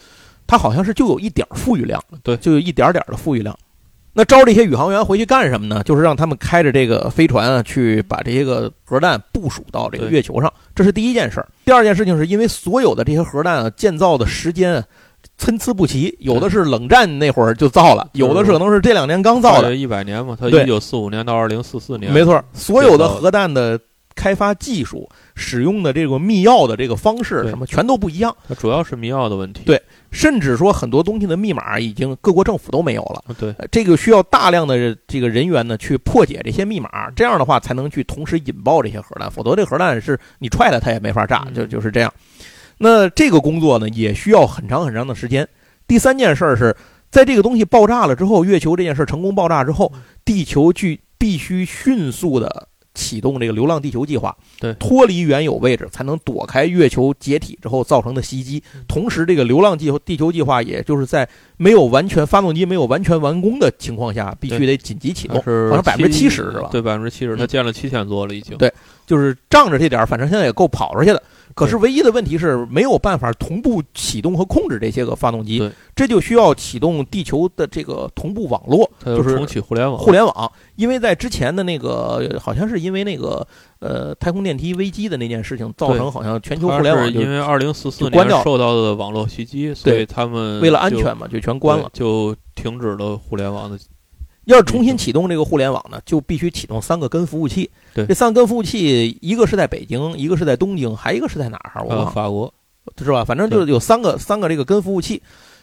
它好像是就有一点富裕量，对，就有一点点的富裕量。那招这些宇航员回去干什么呢？就是让他们开着这个飞船啊，去把这些个核弹部署到这个月球上。这是第一件事儿。第二件事情是因为所有的这些核弹啊，建造的时间参差不齐，有的是冷战那会儿就造了，有的是可能是这两年刚造的。一百年嘛，它一九四五年到二零四四年。没错，所有的核弹的开发技术、使用的这个密钥的这个方式什么，全都不一样。它主要是密钥的问题。对。甚至说很多东西的密码已经各国政府都没有了，对，这个需要大量的这个人员呢去破解这些密码，这样的话才能去同时引爆这些核弹，否则这核弹是你踹了它也没法炸，就就是这样。那这个工作呢也需要很长很长的时间。第三件事儿是在这个东西爆炸了之后，月球这件事成功爆炸之后，地球去必须迅速的。启动这个“流浪地球”计划，对，脱离原有位置才能躲开月球解体之后造成的袭击。同时，这个“流浪地球”地球计划，也就是在没有完全发动机没有完全完工的情况下，必须得紧急启动，好像百分之七十是吧？对，百分之七十，它建了七千多了，已经。对，就是仗着这点，反正现在也够跑出去的。可是唯一的问题是没有办法同步启动和控制这些个发动机，这就需要启动地球的这个同步网络，就是重启互联网。互联网，因为在之前的那个好像是因为那个呃太空电梯危机的那件事情，造成好像全球互联网因为二零四四年受到的网络袭击，所以他们为了安全嘛就全关了，就停止了互联网的。要是重新启动这个互联网呢，就必须启动三个根服务器。对，这三个根服务器，一个是在北京，一个是在东京，还一个是在哪儿？我忘了。法国，是吧？反正就是有三个三个这个根服务器。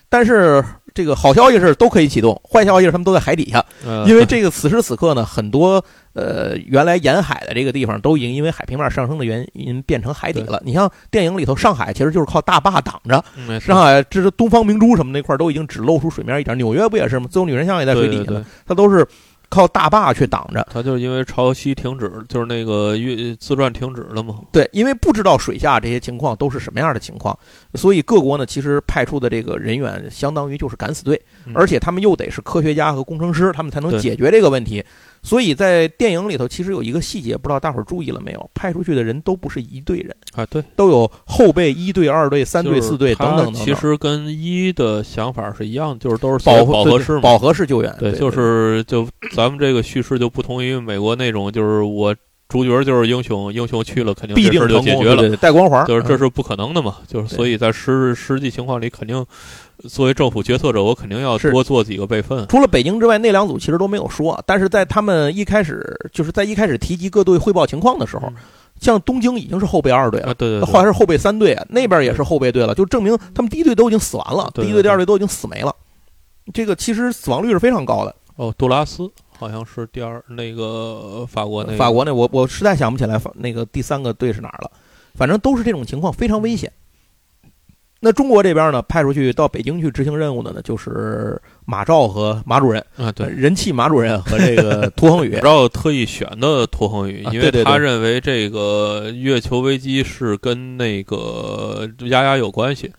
但是这个好消息是都可以启动，坏消息是他们都在海底下，因为这个此时此刻呢，很多呃原来沿海的这个地方都已经因为海平面上升的原因变成海底了。你像电影里头上海其实就是靠大坝挡着，上海这是东方明珠什么那块都已经只露出水面一点，纽约不也是吗？自由女神像也在水底下了，它都是。靠大坝去挡着，它就是因为潮汐停止，就是那个运自转停止了嘛。对，因为不知道水下这些情况都是什么样的情况，所以各国呢其实派出的这个人员相当于就是敢死队，而且他们又得是科学家和工程师，他们才能解决这个问题。所以在电影里头，其实有一个细节，不知道大伙儿注意了没有？派出去的人都不是一队人啊，对，都有后备一队、二队、三队、四队等等等等。其实跟一的想法是一样，就是都是饱饱和式、饱和式救援。对，就是就咱们这个叙事就不同于美国那种，就是我主角就是英雄，英雄去了肯定必定就解决了，带光环，就是这是不可能的嘛。就是所以在实实际情况里肯定。作为政府决策者，我肯定要多做几个备份。除了北京之外，那两组其实都没有说。但是在他们一开始，就是在一开始提及各队汇报情况的时候，像东京已经是后备二队了，对对，后来是后备三队，那边也是后备队了，就证明他们第一队都已经死完了，第一队、第二队都已经死没了。这个其实死亡率是非常高的。哦，杜拉斯好像是第二，那个法国那法国那我我实在想不起来，那个第三个队是哪儿了？反正都是这种情况，非常危险。那中国这边呢，派出去到北京去执行任务的呢，就是马兆和马主任啊，对，人气马主任和这个 涂恒宇。马兆特意选的涂恒宇，因为他认为这个月球危机是跟那个丫丫有关系。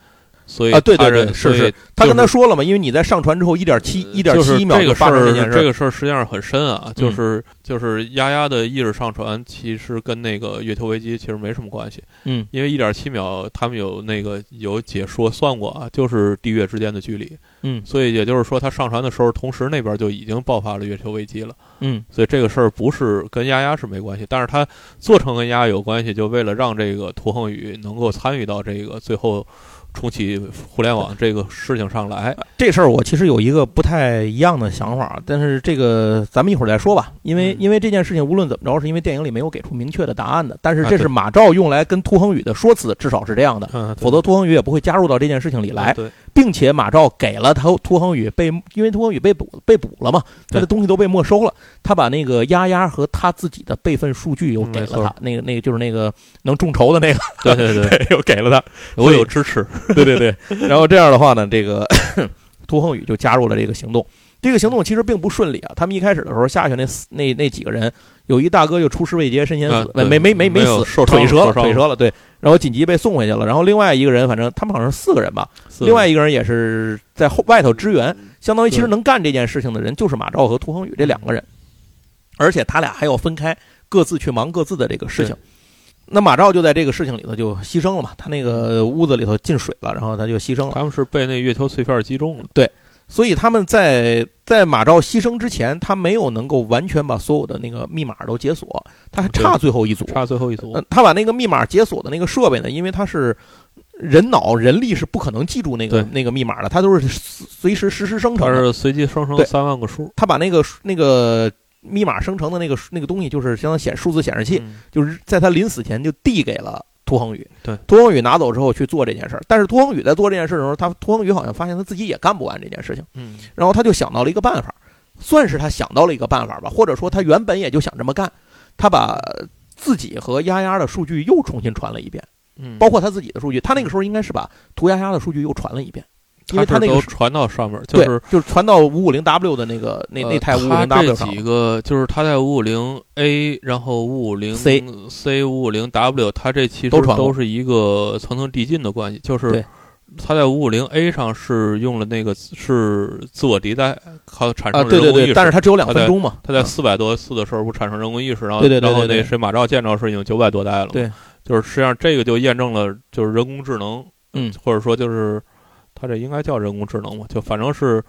所以啊，对对对，是是，他跟他说了嘛，因为你在上传之后一点七一点七秒就发生这件事，这个事儿实际上很深啊，就是就是丫丫的意识上传，其实跟那个月球危机其实没什么关系，嗯，因为一点七秒他们有那个有解说算过啊，就是地月之间的距离，嗯，所以也就是说他上传的时候，同时那边就已经爆发了月球危机了，嗯，所以这个事儿不是跟丫丫是没关系，但是他做成跟丫丫有关系，就为了让这个涂恒宇能够参与到这个最后。重启互联网这个事情上来，这事儿我其实有一个不太一样的想法，但是这个咱们一会儿再说吧。因为因为这件事情无论怎么着，是因为电影里没有给出明确的答案的。但是这是马照用来跟涂恒宇的说辞，至少是这样的，否则涂恒宇也不会加入到这件事情里来。并且马兆给了他涂恒宇被，因为涂恒宇被捕被捕了嘛，他的东西都被没收了，他把那个丫丫和他自己的备份数据又给了他，那个那个就是那个能众筹的那个，对对对，又 给了他，我有支持。对对对，然后这样的话呢，这个涂恒宇就加入了这个行动。这个行动其实并不顺利啊。他们一开始的时候下去那那那几个人，有一大哥就出师未捷身先死，没没没没死，腿折了，腿折了，对，然后紧急被送回去了。然后另外一个人，反正他们好像是四个人吧，另外一个人也是在后外头支援，相当于其实能干这件事情的人就是马昭和涂恒宇这两个人，而且他俩还要分开，各自去忙各自的这个事情。那马照就在这个事情里头就牺牲了嘛，他那个屋子里头进水了，然后他就牺牲了。他们是被那月球碎片击中了。对，所以他们在在马照牺牲之前，他没有能够完全把所有的那个密码都解锁，他还差最后一组。差最后一组。他把那个密码解锁的那个设备呢，因为他是人脑人力是不可能记住那个那个密码的，他都是随时实时生成。是随机生成三万个数。他把那个那个。密码生成的那个那个东西，就是相当显数字显示器，就是在他临死前就递给了涂恒宇。对，涂恒宇拿走之后去做这件事儿。但是涂恒宇在做这件事的时候，他涂恒宇好像发现他自己也干不完这件事情。嗯，然后他就想到了一个办法，算是他想到了一个办法吧，或者说他原本也就想这么干。他把自己和丫丫的数据又重新传了一遍，嗯，包括他自己的数据。他那个时候应该是把涂丫丫的数据又传了一遍。因为他那个传到上面，就是就是传到五五零 W 的那个那那台五五零 W 上。几个就是他在五五零 A，然后五五零 C C 五五零 W，它这其实都是一个层层递进的关系。就是他在五五零 A 上是用了那个是自我迭代，靠产生人工意识。但是它只有两分钟嘛。他在四百多次的时候不产生人工意识，然后然后那谁马照见着是已经九百多代了。对，就是实际上这个就验证了就是人工智能，嗯，或者说就是。它这应该叫人工智能嘛？就反正是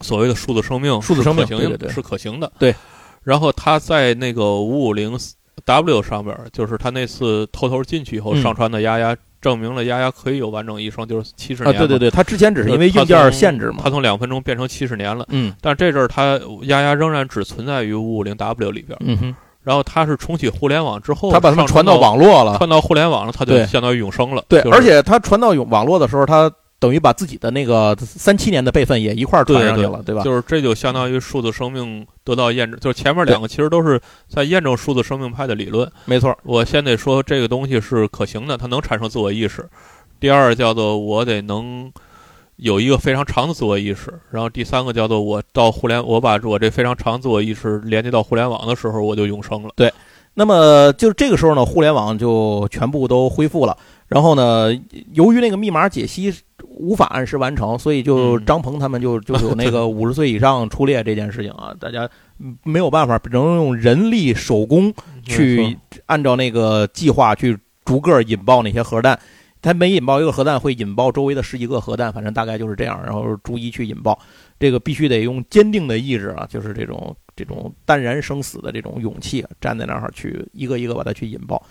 所谓的数字生命，数字生命是可行的。对。然后他在那个五五零 W 上边，就是他那次偷偷进去以后上传的丫丫，证明了丫丫可以有完整一生，就是七十年。啊，对对对，他之前只是因为硬件限制嘛。他从两分钟变成七十年了。嗯。但这阵儿他丫丫仍然只存在于五五零 W 里边。嗯哼。然后他是重启互联网之后，他把它们传到网络了，传到互联网了，他就相当于永生了。对，而且他传到网络的时候，它。等于把自己的那个三七年的备份也一块儿传上去了，对吧？就是这就相当于数字生命得到验证，就是前面两个其实都是在验证数字生命派的理论。没错，我先得说这个东西是可行的，它能产生自我意识。第二叫做我得能有一个非常长的自我意识，然后第三个叫做我到互联，我把我这非常长自我意识连接到互联网的时候，我就永生了。对，那么就是这个时候呢，互联网就全部都恢复了。然后呢，由于那个密码解析。无法按时完成，所以就张鹏他们就就有那个五十岁以上出列这件事情啊，大 家没有办法，只能用人力手工去按照那个计划去逐个引爆那些核弹。他每引爆一个核弹，会引爆周围的十几个核弹，反正大概就是这样，然后逐一去引爆。这个必须得用坚定的意志啊，就是这种这种淡然生死的这种勇气，站在那儿去一个一个把它去引爆。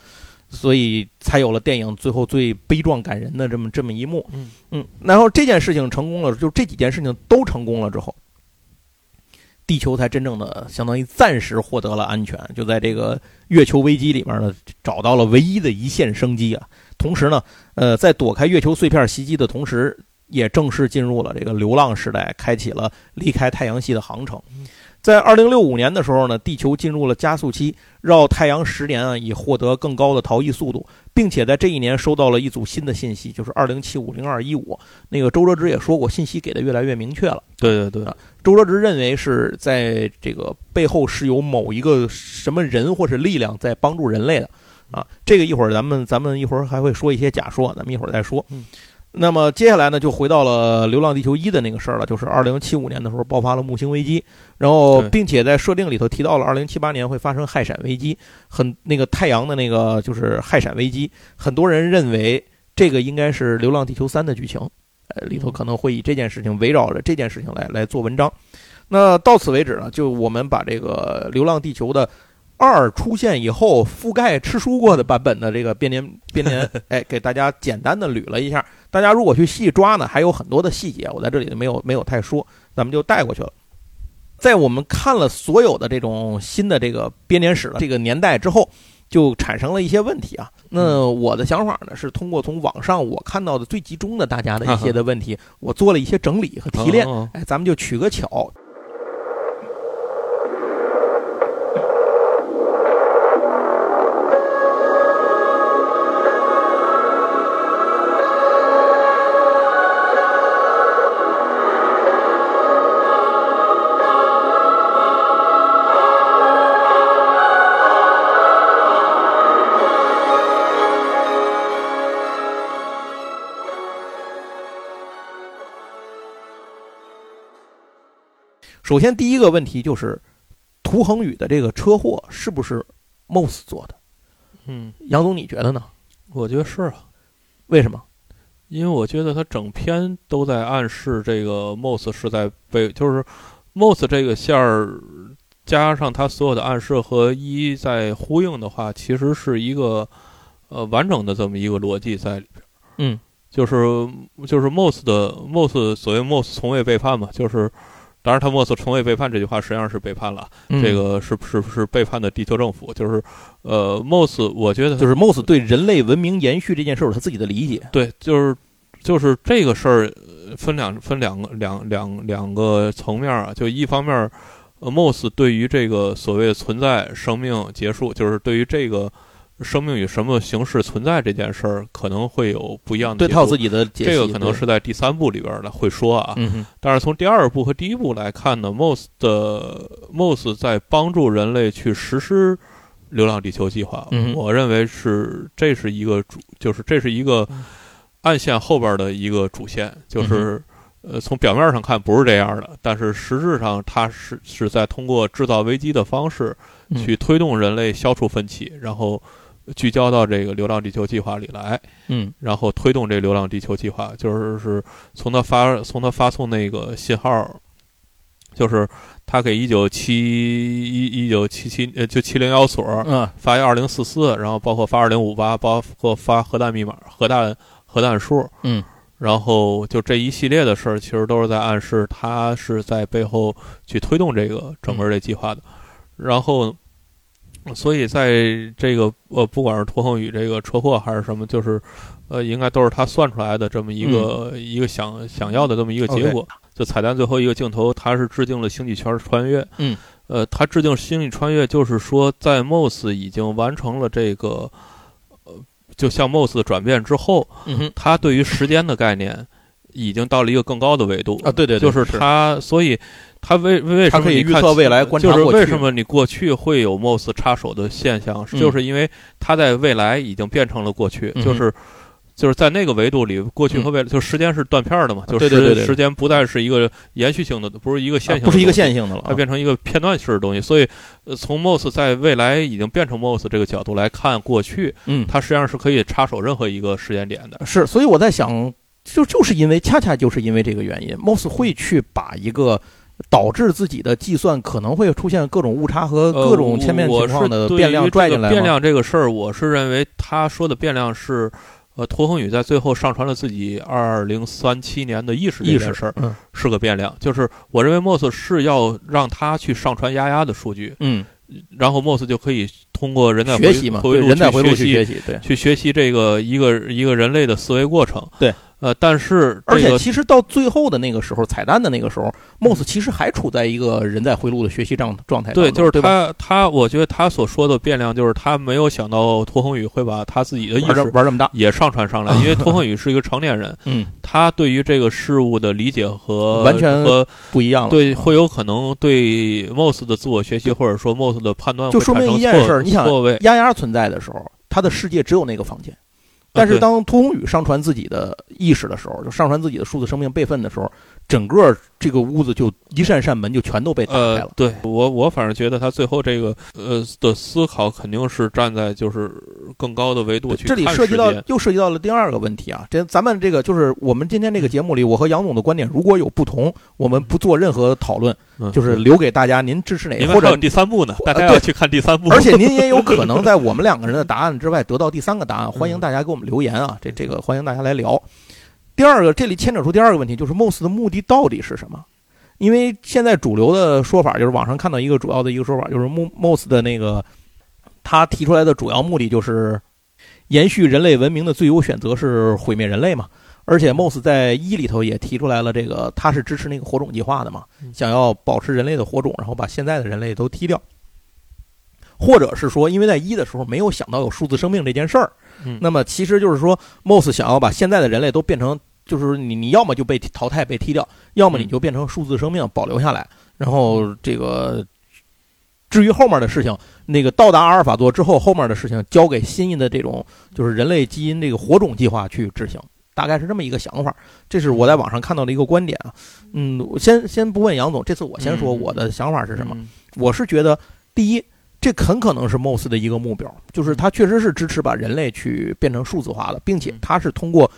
所以才有了电影最后最悲壮感人的这么这么一幕，嗯嗯，然后这件事情成功了，就这几件事情都成功了之后，地球才真正的相当于暂时获得了安全，就在这个月球危机里面呢，找到了唯一的一线生机啊。同时呢，呃，在躲开月球碎片袭击的同时，也正式进入了这个流浪时代，开启了离开太阳系的航程。在二零六五年的时候呢，地球进入了加速期，绕太阳十年啊，以获得更高的逃逸速度，并且在这一年收到了一组新的信息，就是二零七五零二一五。那个周哲直也说过，信息给的越来越明确了。对对对，周哲直认为是在这个背后是有某一个什么人或是力量在帮助人类的啊。这个一会儿咱们咱们一会儿还会说一些假说，咱们一会儿再说。嗯。那么接下来呢，就回到了《流浪地球一》的那个事儿了，就是二零七五年的时候爆发了木星危机，然后并且在设定里头提到了二零七八年会发生氦闪危机，很那个太阳的那个就是氦闪危机，很多人认为这个应该是《流浪地球三》的剧情，呃，里头可能会以这件事情围绕着这件事情来来做文章。那到此为止呢，就我们把这个《流浪地球》的。二出现以后，覆盖吃书过的版本的这个编年编年，哎，给大家简单的捋了一下。大家如果去细抓呢，还有很多的细节，我在这里没有没有太说，咱们就带过去了。在我们看了所有的这种新的这个编年史的这个年代之后，就产生了一些问题啊。那我的想法呢，是通过从网上我看到的最集中的大家的一些的问题，我做了一些整理和提炼。哎，咱们就取个巧。首先第一个问题就是涂恒宇的这个车祸是不是 Moss 做的？嗯，杨总你觉得呢？我觉得是啊。为什么？因为我觉得他整篇都在暗示这个 Moss 是在被，就是 Moss 这个线儿加上他所有的暗示和一在呼应的话，其实是一个呃完整的这么一个逻辑在里边。嗯，就是就是 Moss 的 Moss 所谓 Moss 从未背叛嘛，就是当然他 Moss 从未背叛这句话实际上是背叛了，这个是是是背叛的地球政府，就是呃 Moss 我觉得就是 Moss 对人类文明延续这件事有他自己的理解。对，就是就是这个事儿分两分两个两两两个层面啊，就一方面，Moss 对于这个所谓存在生命结束，就是对于这个。生命以什么形式存在这件事儿，可能会有不一样的。对他有自己的解这个可能是在第三部里边的会说啊。嗯但是从第二部和第一部来看呢，Moss 的 Moss 在帮助人类去实施《流浪地球》计划。嗯。我认为是这是一个主，就是这是一个暗线后边的一个主线，就是呃从表面上看不是这样的，但是实质上它是是在通过制造危机的方式去推动人类消除分歧，然后。聚焦到这个《流浪地球》计划里来，嗯，然后推动这《流浪地球》计划，就是是从他发从他发送那个信号，就是他给一九七一一九七七呃就七零幺所，嗯，发一二零四四，然后包括发二零五八，包括发核弹密码、核弹核弹数，嗯，然后就这一系列的事儿，其实都是在暗示他是在背后去推动这个整个这计划的，然后。所以，在这个呃，不管是涂恒宇这个车祸还是什么，就是，呃，应该都是他算出来的这么一个一个想想要的这么一个结果。就彩蛋最后一个镜头，他是致敬了《星际圈穿越》。嗯，呃，他致敬《星际穿越》，就是说，在 Moss 已经完成了这个，呃，就像 Moss 的转变之后，嗯他对于时间的概念已经到了一个更高的维度啊。对对，就是他，所以。他为为什么可以预测未来？观察就是为什么你过去会有 Moss 插手的现象？就是因为它在未来已经变成了过去，就是就是在那个维度里，过去和未来就时间是断片的嘛？就是时间不再是一个延续性的，不是一个线性的，不是一个线性的了，它变成一个片段式的东西。所以，从 Moss 在未来已经变成 Moss 这个角度来看过去，嗯，它实际上是可以插手任何一个时间点的。是，所以我在想，就就是因为恰恰就是因为这个原因，Moss 会去把一个。导致自己的计算可能会出现各种误差和各种千面情况的变量拽进来变量这个事儿，我是认为他说的变量是，呃，涂恒宇在最后上传了自己二零三七年的意识意识事儿，嗯，是个变量。就是我认为 Moss 是要让他去上传丫丫的数据，嗯，然后 Moss 就可以通过人在学习嘛，人在回路去学习，对，去学习这个一个一个人类的思维过程，对。呃，但是而且其实到最后的那个时候，彩蛋的那个时候，Moss 其实还处在一个人在回路的学习状状态。对，就是他他，我觉得他所说的变量，就是他没有想到涂恒宇会把他自己的意识玩这么大，也上传上来。因为涂恒宇是一个成年人，嗯，他对于这个事物的理解和 完全和不一样了。对，会有可能对 Moss 的自我学习，或者说 Moss 的判断，就说明一件事：你想，丫丫存在的时候，他的世界只有那个房间。但是当屠洪宇上传自己的意识的时候，就上传自己的数字生命备份的时候，整个这个屋子就一扇扇门就全都被打开了。对我，我反正觉得他最后这个呃的思考肯定是站在就是更高的维度去。这里涉及到又涉及到了第二个问题啊，这咱们这个就是我们今天这个节目里，我和杨总的观点如果有不同，我们不做任何讨论。就是留给大家，您支持哪个？或者第三部呢？大家要去看第三部。而且您也有可能在我们两个人的答案之外得到第三个答案。欢迎大家给我们留言啊！这这个欢迎大家来聊。第二个，这里牵扯出第二个问题，就是 Moss 的目的到底是什么？因为现在主流的说法就是网上看到一个主要的一个说法，就是 Moss 的那个他提出来的主要目的就是延续人类文明的最优选择是毁灭人类嘛。而且，Moss 在一里头也提出来了，这个他是支持那个火种计划的嘛，想要保持人类的火种，然后把现在的人类都踢掉，或者是说，因为在一的时候没有想到有数字生命这件事儿，那么其实就是说，Moss 想要把现在的人类都变成，就是你你要么就被淘汰被踢掉，要么你就变成数字生命保留下来，然后这个至于后面的事情，那个到达阿尔法座之后，后面的事情交给新的这种就是人类基因这个火种计划去执行。大概是这么一个想法。这是我在网上看到的一个观点啊。嗯，先先不问杨总，这次我先说我的想法是什么。我是觉得，第一，这很可能是 MOS 的一个目标，就是它确实是支持把人类去变成数字化的，并且它是通过。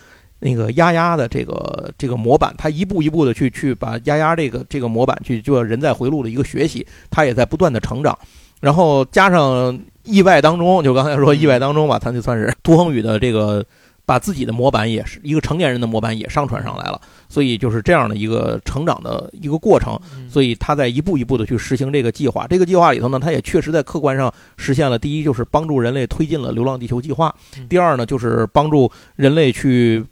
那个丫丫的这个这个模板，他一步一步的去去把丫丫这个这个模板去做人在回路的一个学习，他也在不断的成长，然后加上意外当中，就刚才说意外当中吧，他就算是涂恒宇的这个把自己的模板也是一个成年人的模板也上传上来了，所以就是这样的一个成长的一个过程，所以他在一步一步的去实行这个计划，这个计划里头呢，他也确实在客观上实现了第一就是帮助人类推进了流浪地球计划，第二呢就是帮助人类去。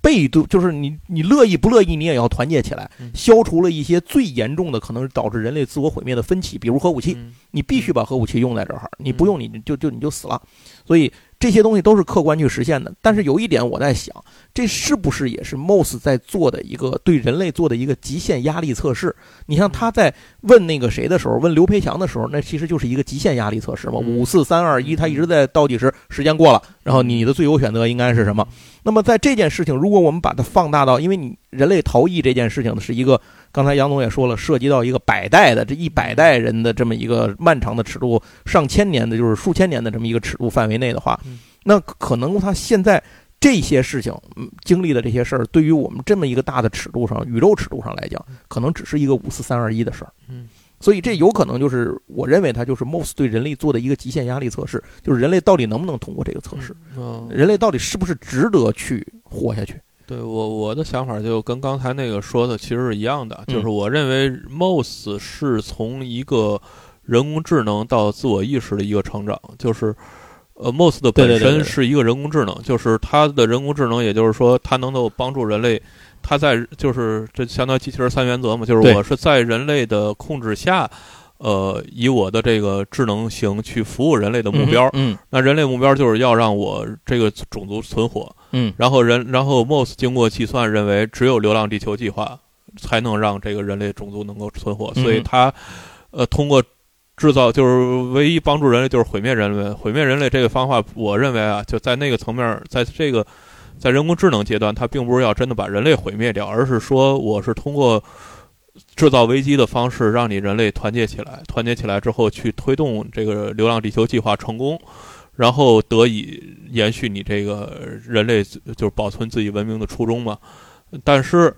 被动就是你，你乐意不乐意，你也要团结起来，消除了一些最严重的可能导致人类自我毁灭的分歧，比如核武器，你必须把核武器用在这儿，你不用你就就你就死了，所以。这些东西都是客观去实现的，但是有一点我在想，这是不是也是 MOS 在做的一个对人类做的一个极限压力测试？你像他在问那个谁的时候，问刘培强的时候，那其实就是一个极限压力测试嘛。五四三二一，他一直在倒计时，时间过了，然后你的最优选择应该是什么？那么在这件事情，如果我们把它放大到，因为你人类逃逸这件事情是一个。刚才杨总也说了，涉及到一个百代的这一百代人的这么一个漫长的尺度，上千年的，就是数千年的这么一个尺度范围内的话，那可能他现在这些事情经历的这些事儿，对于我们这么一个大的尺度上，宇宙尺度上来讲，可能只是一个五四三二一的事儿。嗯，所以这有可能就是我认为它就是 MOS 对人类做的一个极限压力测试，就是人类到底能不能通过这个测试，人类到底是不是值得去活下去。对我我的想法就跟刚才那个说的其实是一样的，就是我认为 MOS 是从一个人工智能到自我意识的一个成长，就是呃 MOS 的本身是一个人工智能，就是它的人工智能，也就是说它能够帮助人类，它在就是这相当于机器人三原则嘛，就是我是在人类的控制下。呃，以我的这个智能型去服务人类的目标，嗯，那人类目标就是要让我这个种族存活，嗯，然后人，然后 MOS 经过计算认为，只有流浪地球计划才能让这个人类种族能够存活，所以它，呃，通过制造就是唯一帮助人类就是毁灭人类，毁灭人类这个方法，我认为啊，就在那个层面，在这个在人工智能阶段，它并不是要真的把人类毁灭掉，而是说我是通过。制造危机的方式，让你人类团结起来，团结起来之后去推动这个流浪地球计划成功，然后得以延续你这个人类就是保存自己文明的初衷嘛。但是，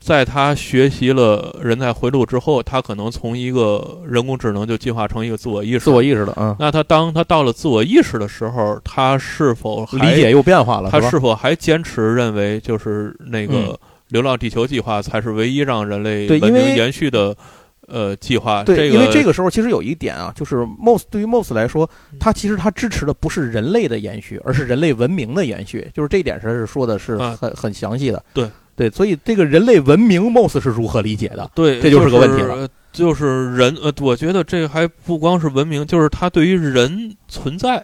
在他学习了人才回路之后，他可能从一个人工智能就进化成一个自我意识、自我意识的啊。那他当他到了自我意识的时候，他是否理解又变化了？他是否还坚持认为就是那个？流浪地球计划才是唯一让人类文明延续的，呃，计划。对，因为这个时候其实有一点啊，就是 MOS 对于 MOS 来说，它其实它支持的不是人类的延续，而是人类文明的延续。就是这一点是说的是很很详细的。对对，所以这个人类文明 MOS 是如何理解的？对，这就是个问题了。就是人呃，我觉得这还不光是文明，就是它对于人存在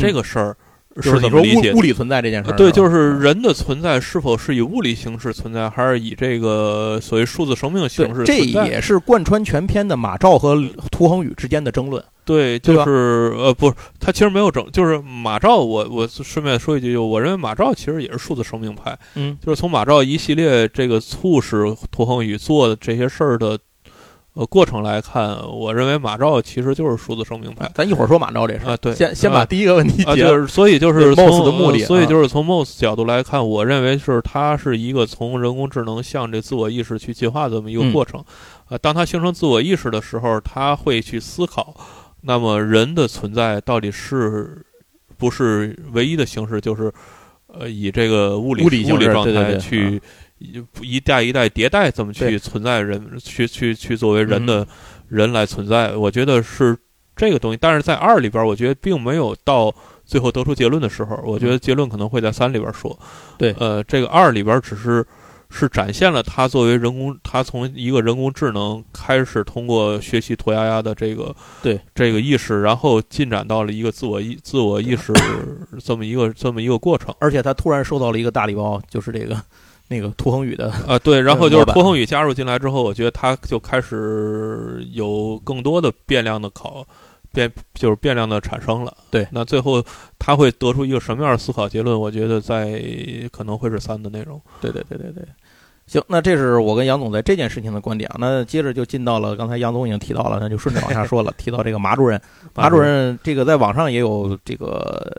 这个事儿。是怎么理解物理存在这件事儿？对，就是人的存在是否是以物理形式存在，还是以这个所谓数字生命形式？这也是贯穿全篇的马兆和涂恒宇之间的争论。对，就是呃，不，他其实没有争，就是马兆。我我顺便说一句，我认为马兆其实也是数字生命派。嗯，就是从马兆一系列这个促使涂恒宇做的这些事儿的。呃，过程来看，我认为马兆其实就是数字生命派。咱一会儿说马兆这事啊，对，先先把第一个问题解。就是，所以就是从 MOS 的目的，所以就是从 MOS 角度来看，我认为是它是一个从人工智能向这自我意识去进化这么一个过程。呃，当它形成自我意识的时候，它会去思考，那么人的存在到底是不是唯一的形式？就是呃，以这个物理物理状态去。一一代一代迭代，怎么去存在人，去去去作为人的人来存在？我觉得是这个东西。但是在二里边，我觉得并没有到最后得出结论的时候。我觉得结论可能会在三里边说。对，呃，这个二里边只是是展现了他作为人工，他从一个人工智能开始，通过学习驼丫丫的这个对这个意识，然后进展到了一个自我意自我意识这么一个这么一个过程。而且他突然收到了一个大礼包，就是这个。那个涂恒宇的 啊，对，然后就是涂恒宇加入进来之后，我觉得他就开始有更多的变量的考变就是变量的产生了。对，那最后他会得出一个什么样的思考结论？我觉得在可能会是三的内容。对对对对对。行，那这是我跟杨总在这件事情的观点啊。那接着就进到了刚才杨总已经提到了，那就顺着往下说了。提到这个马主任，马主任这个在网上也有这个，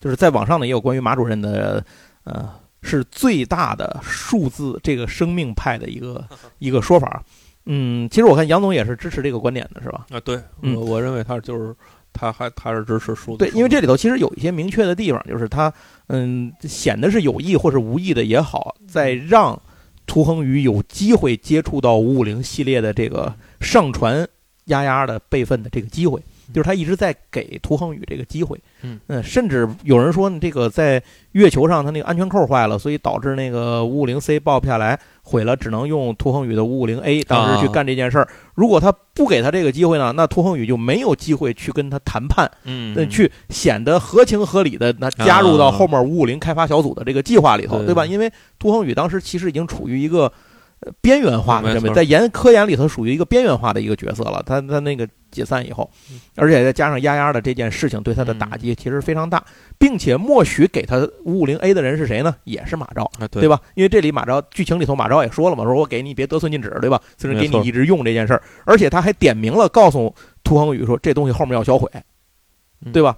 就是在网上呢也有关于马主任的，呃，是最大的数字这个生命派的一个 一个说法。嗯，其实我看杨总也是支持这个观点的，是吧？啊，对，我我认为他就是。他还他是支持数字对，因为这里头其实有一些明确的地方，就是他嗯显得是有意或是无意的也好，在让涂恒宇有机会接触到五五零系列的这个上传丫丫的备份的这个机会。就是他一直在给涂恒宇这个机会，嗯甚至有人说，这个在月球上他那个安全扣坏了，所以导致那个五五零 C 报不下来，毁了，只能用涂恒宇的五五零 A 当时去干这件事儿。如果他不给他这个机会呢，那涂恒宇就没有机会去跟他谈判，嗯，去显得合情合理的那加入到后面五五零开发小组的这个计划里头，对吧？因为涂恒宇当时其实已经处于一个。边缘化的这么在研科研里头属于一个边缘化的一个角色了。他他那个解散以后，而且再加上丫丫的这件事情对他的打击其实非常大，并且默许给他五五零 A 的人是谁呢？也是马昭，对吧？因为这里马昭剧情里头马昭也说了嘛，说我给你别得寸进尺，对吧？虽然给你一直用这件事儿，而且他还点明了告诉涂恒宇说这东西后面要销毁，对吧？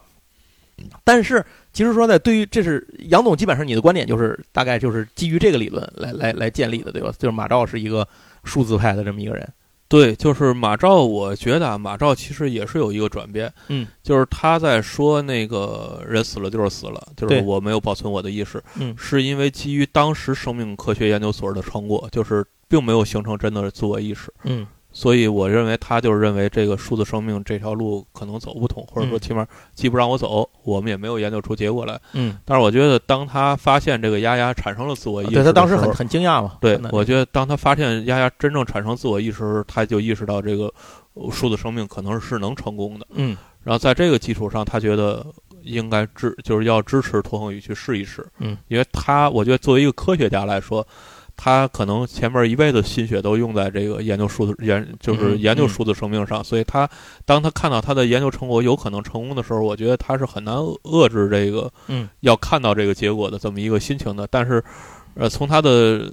但是。其实说呢，对于这是杨总，基本上你的观点就是大概就是基于这个理论来来来建立的，对吧？就是马照是一个数字派的这么一个人。对，就是马照，我觉得啊，马照其实也是有一个转变。嗯，就是他在说那个人死了就是死了，就是我没有保存我的意识。嗯，是因为基于当时生命科学研究所的成果，就是并没有形成真的自我意识。嗯。所以我认为他就是认为这个数字生命这条路可能走不通，或者说起码既不让我走，我们也没有研究出结果来。嗯，但是我觉得当他发现这个丫丫产生了自我意识，对他当时很很惊讶嘛。对，我觉得当他发现丫丫真正产生自我意识时，他就意识到这个数字生命可能是能成功的。嗯，然后在这个基础上，他觉得应该支就是要支持托恒宇去试一试。嗯，因为他我觉得作为一个科学家来说。他可能前面一辈子心血都用在这个研究数字研，就是研究数字生命上，所以他当他看到他的研究成果有可能成功的时候，我觉得他是很难遏制这个，嗯，要看到这个结果的这么一个心情的。但是，呃，从他的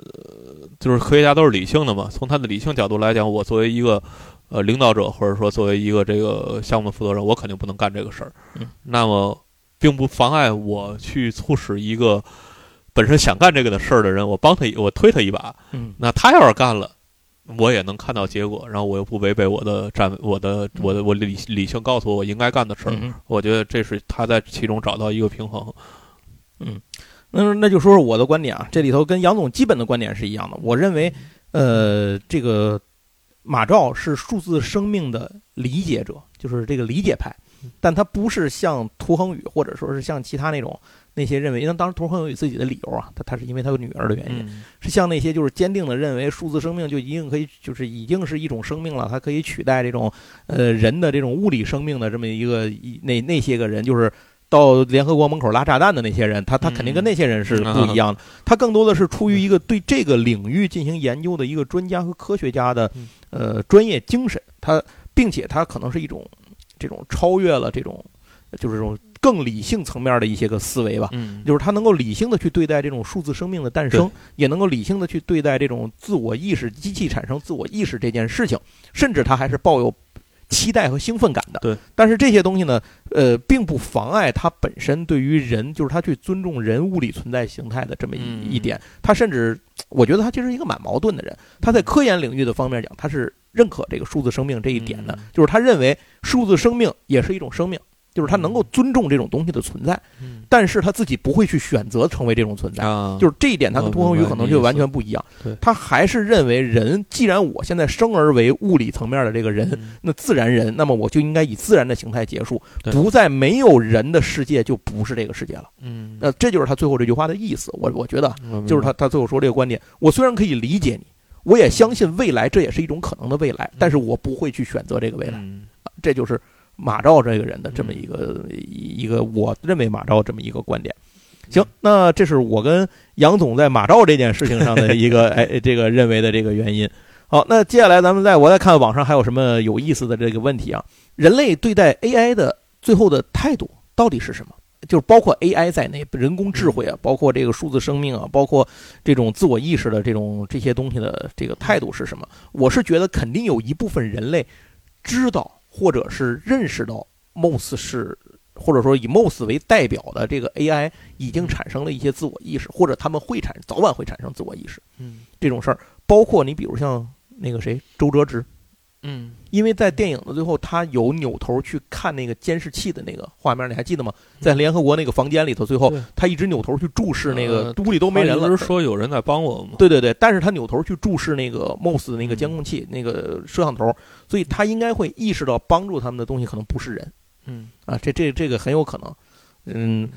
就是科学家都是理性的嘛，从他的理性角度来讲，我作为一个呃领导者，或者说作为一个这个项目的负责人，我肯定不能干这个事儿。嗯，那么并不妨碍我去促使一个。本身想干这个的事儿的人，我帮他，我推他一把。嗯，那他要是干了，我也能看到结果，然后我又不违背我的站，我的，我的，我理理性告诉我我应该干的事儿。我觉得这是他在其中找到一个平衡。嗯，那那就说说我的观点啊，这里头跟杨总基本的观点是一样的。我认为，呃，这个马兆是数字生命的理解者，就是这个理解派，但他不是像涂恒宇，或者说是像其他那种。那些认为，因为当时涂恒有自己的理由啊，他他是因为他有女儿的原因，是像那些就是坚定的认为数字生命就一定可以，就是已经是一种生命了，它可以取代这种呃人的这种物理生命的这么一个那那些个人，就是到联合国门口拉炸弹的那些人，他他肯定跟那些人是不 一样的，他更多的是出于一个对这个领域进行研究的一个专家和科学家的呃专业精神，他并且他可能是一种这种超越了这种就是这种。更理性层面的一些个思维吧，嗯，就是他能够理性的去对待这种数字生命的诞生，也能够理性的去对待这种自我意识机器产生自我意识这件事情，甚至他还是抱有期待和兴奋感的。对，但是这些东西呢，呃，并不妨碍他本身对于人，就是他去尊重人物理存在形态的这么一一点。他甚至，我觉得他其实是一个蛮矛盾的人。他在科研领域的方面讲，他是认可这个数字生命这一点的，就是他认为数字生命也是一种生命。就是他能够尊重这种东西的存在，但是他自己不会去选择成为这种存在。就是这一点，他跟涂恒宇可能就完全不一样。他还是认为人，既然我现在生而为物理层面的这个人，那自然人，那么我就应该以自然的形态结束，不在没有人的世界就不是这个世界了。嗯，那这就是他最后这句话的意思。我我觉得，就是他他最后说这个观点，我虽然可以理解你，我也相信未来这也是一种可能的未来，但是我不会去选择这个未来。这就是。马照这个人的这么一个一个，我认为马照这么一个观点。行，那这是我跟杨总在马照这件事情上的 一个哎，这个认为的这个原因。好，那接下来咱们再我再看网上还有什么有意思的这个问题啊？人类对待 AI 的最后的态度到底是什么？就是包括 AI 在内，人工智慧啊，包括这个数字生命啊，包括这种自我意识的这种这些东西的这个态度是什么？我是觉得肯定有一部分人类知道或者是认识到 MOS 是，或者说以 MOS 为代表的这个 AI 已经产生了一些自我意识，或者他们会产早晚会产生自我意识。嗯，这种事儿，包括你比如像那个谁周哲直。嗯，因为在电影的最后，他有扭头去看那个监视器的那个画面，你还记得吗？在联合国那个房间里头，最后他一直扭头去注视那个屋里都没人了。不是说有人在帮我吗？对对对，但是他扭头去注视那个 MOS 的那个监控器、那个摄像头，所以他应该会意识到帮助他们的东西可能不是人。嗯，啊，这这这个很有可能。嗯，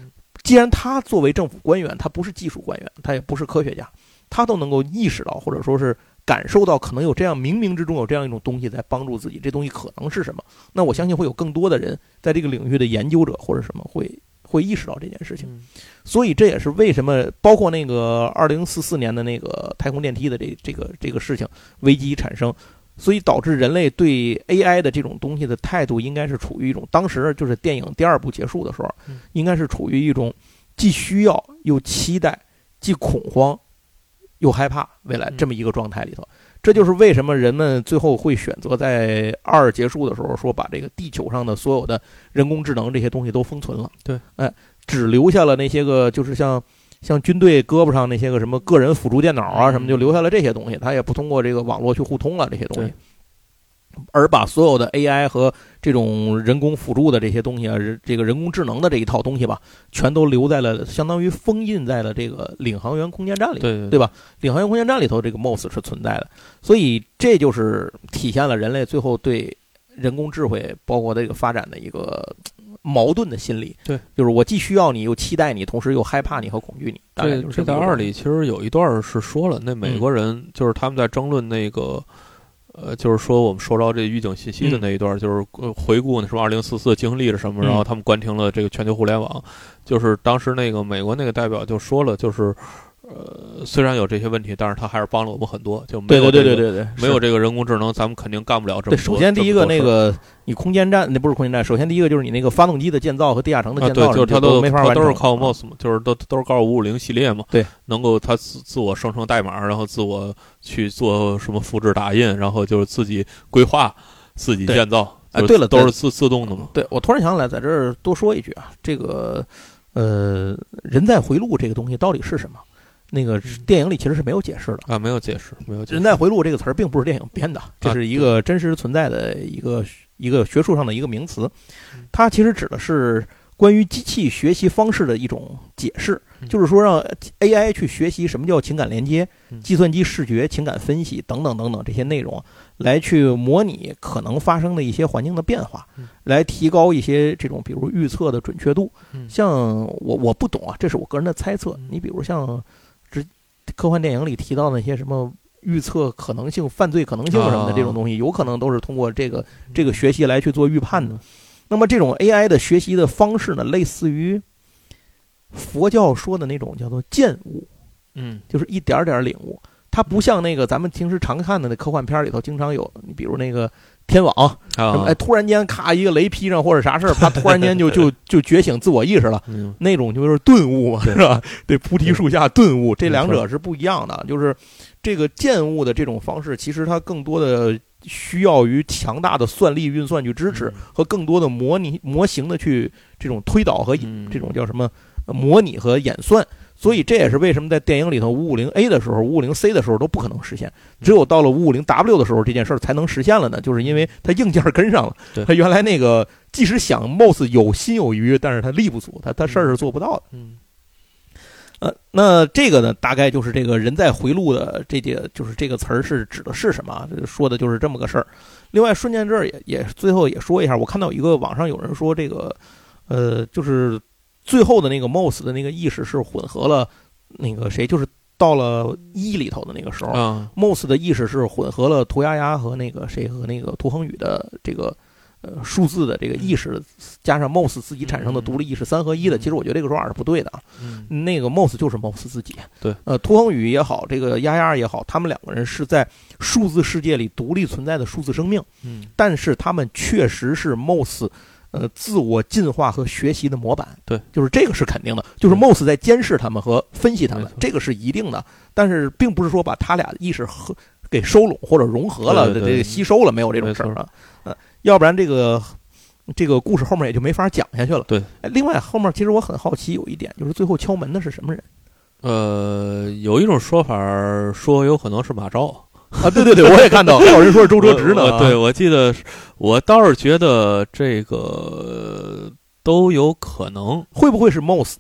既然他作为政府官员，他不是技术官员，他也不是科学家，他都能够意识到，或者说是。感受到可能有这样冥冥之中有这样一种东西在帮助自己，这东西可能是什么？那我相信会有更多的人在这个领域的研究者或者什么会会意识到这件事情。所以这也是为什么包括那个二零四四年的那个太空电梯的这这个这个事情危机产生，所以导致人类对 AI 的这种东西的态度应该是处于一种当时就是电影第二部结束的时候，应该是处于一种既需要又期待既恐慌。又害怕未来这么一个状态里头，这就是为什么人们最后会选择在二结束的时候说把这个地球上的所有的人工智能这些东西都封存了。对，哎，只留下了那些个就是像像军队胳膊上那些个什么个人辅助电脑啊什么，就留下了这些东西，它也不通过这个网络去互通了这些东西。而把所有的 AI 和这种人工辅助的这些东西啊，这个人工智能的这一套东西吧，全都留在了，相当于封印在了这个领航员空间站里，对对吧？领航员空间站里头，这个 MOS 是存在的，所以这就是体现了人类最后对人工智慧包括这个发展的一个矛盾的心理。对，就是我既需要你，又期待你，同时又害怕你和恐惧你。大概就是，这在二里其实有一段是说了，那美国人就是他们在争论那个。呃，就是说我们收到这预警信息的那一段，就是回顾那什么二零四四经历了什么，然后他们关停了这个全球互联网。就是当时那个美国那个代表就说了，就是呃，虽然有这些问题，但是他还是帮了我们很多。就没有对对对对对，没有这个人工智能，咱们肯定干不了这么多。首先第一个那个你空间站那不是空间站，首先第一个就是你那个发动机的建造和地下城的建造，就是它都没法完都是靠 MOS 嘛，就是都都是靠五五零系列嘛。对，能够它自自我生成代码，然后自我。去做什么复制打印，然后就是自己规划、自己建造。哎，对了，都是自自动的嘛。对，我突然想起来，在这儿多说一句啊，这个呃，人在回路这个东西到底是什么？那个电影里其实是没有解释的啊，没有解释，没有。人在回路这个词儿并不是电影编的，这是一个真实存在的一个一个学术上的一个名词，它其实指的是。关于机器学习方式的一种解释，就是说让 AI 去学习什么叫情感连接、计算机视觉、情感分析等等等等这些内容，来去模拟可能发生的一些环境的变化，来提高一些这种比如预测的准确度。像我我不懂啊，这是我个人的猜测。你比如像这科幻电影里提到那些什么预测可能性、犯罪可能性什么的这种东西，有可能都是通过这个这个学习来去做预判的。那么这种 AI 的学习的方式呢，类似于佛教说的那种叫做见悟，嗯，就是一点点领悟。它不像那个咱们平时常看的那科幻片里头经常有，你比如那个天网，哎，突然间咔一个雷劈上或者啥事儿，他 突然间就就就觉醒自我意识了，那种就是顿悟嘛，是吧？对，菩提树下顿悟，这两者是不一样的。就是这个见悟的这种方式，其实它更多的。需要于强大的算力运算去支持，和更多的模拟模型的去这种推导和这种叫什么模拟和演算，所以这也是为什么在电影里头五五零 A 的时候、五五零 C 的时候都不可能实现，只有到了五五零 W 的时候，这件事儿才能实现了呢？就是因为它硬件跟上了，它原来那个即使想貌似有心有余，但是它力不足，它它事儿是做不到的。嗯。呃，那这个呢，大概就是这个人在回路的这个，就是这个词儿是指的是什么？说的就是这么个事儿。另外，顺便这儿也也最后也说一下，我看到一个网上有人说这个，呃，就是最后的那个 MOS 的那个意识是混合了那个谁，就是到了一里头的那个时候，MOS 的意识是混合了涂鸦鸦和那个谁和那个涂恒宇的这个呃数字的这个意识，加上 Moss 自己产生的独立意识三合一的，其实我觉得这个说法是不对的啊。那个 Moss 就是 Moss 自己。对，呃，涂恒宇也好，这个丫丫也好，他们两个人是在数字世界里独立存在的数字生命。嗯，但是他们确实是 Moss。呃，自我进化和学习的模板，对，就是这个是肯定的，就是 Moss 在监视他们和分析他们，这个是一定的。但是，并不是说把他俩意识和给收拢或者融合了，这个吸收了，没有这种事儿啊。呃，要不然这个这个故事后面也就没法讲下去了。对，另外后面其实我很好奇，有一点就是最后敲门的是什么人？呃，有一种说法说有可能是马昭。啊，对对对，我也看到，还有人说是周哲直呢。对，我记得，我倒是觉得这个都有可能。会不会是 Moss？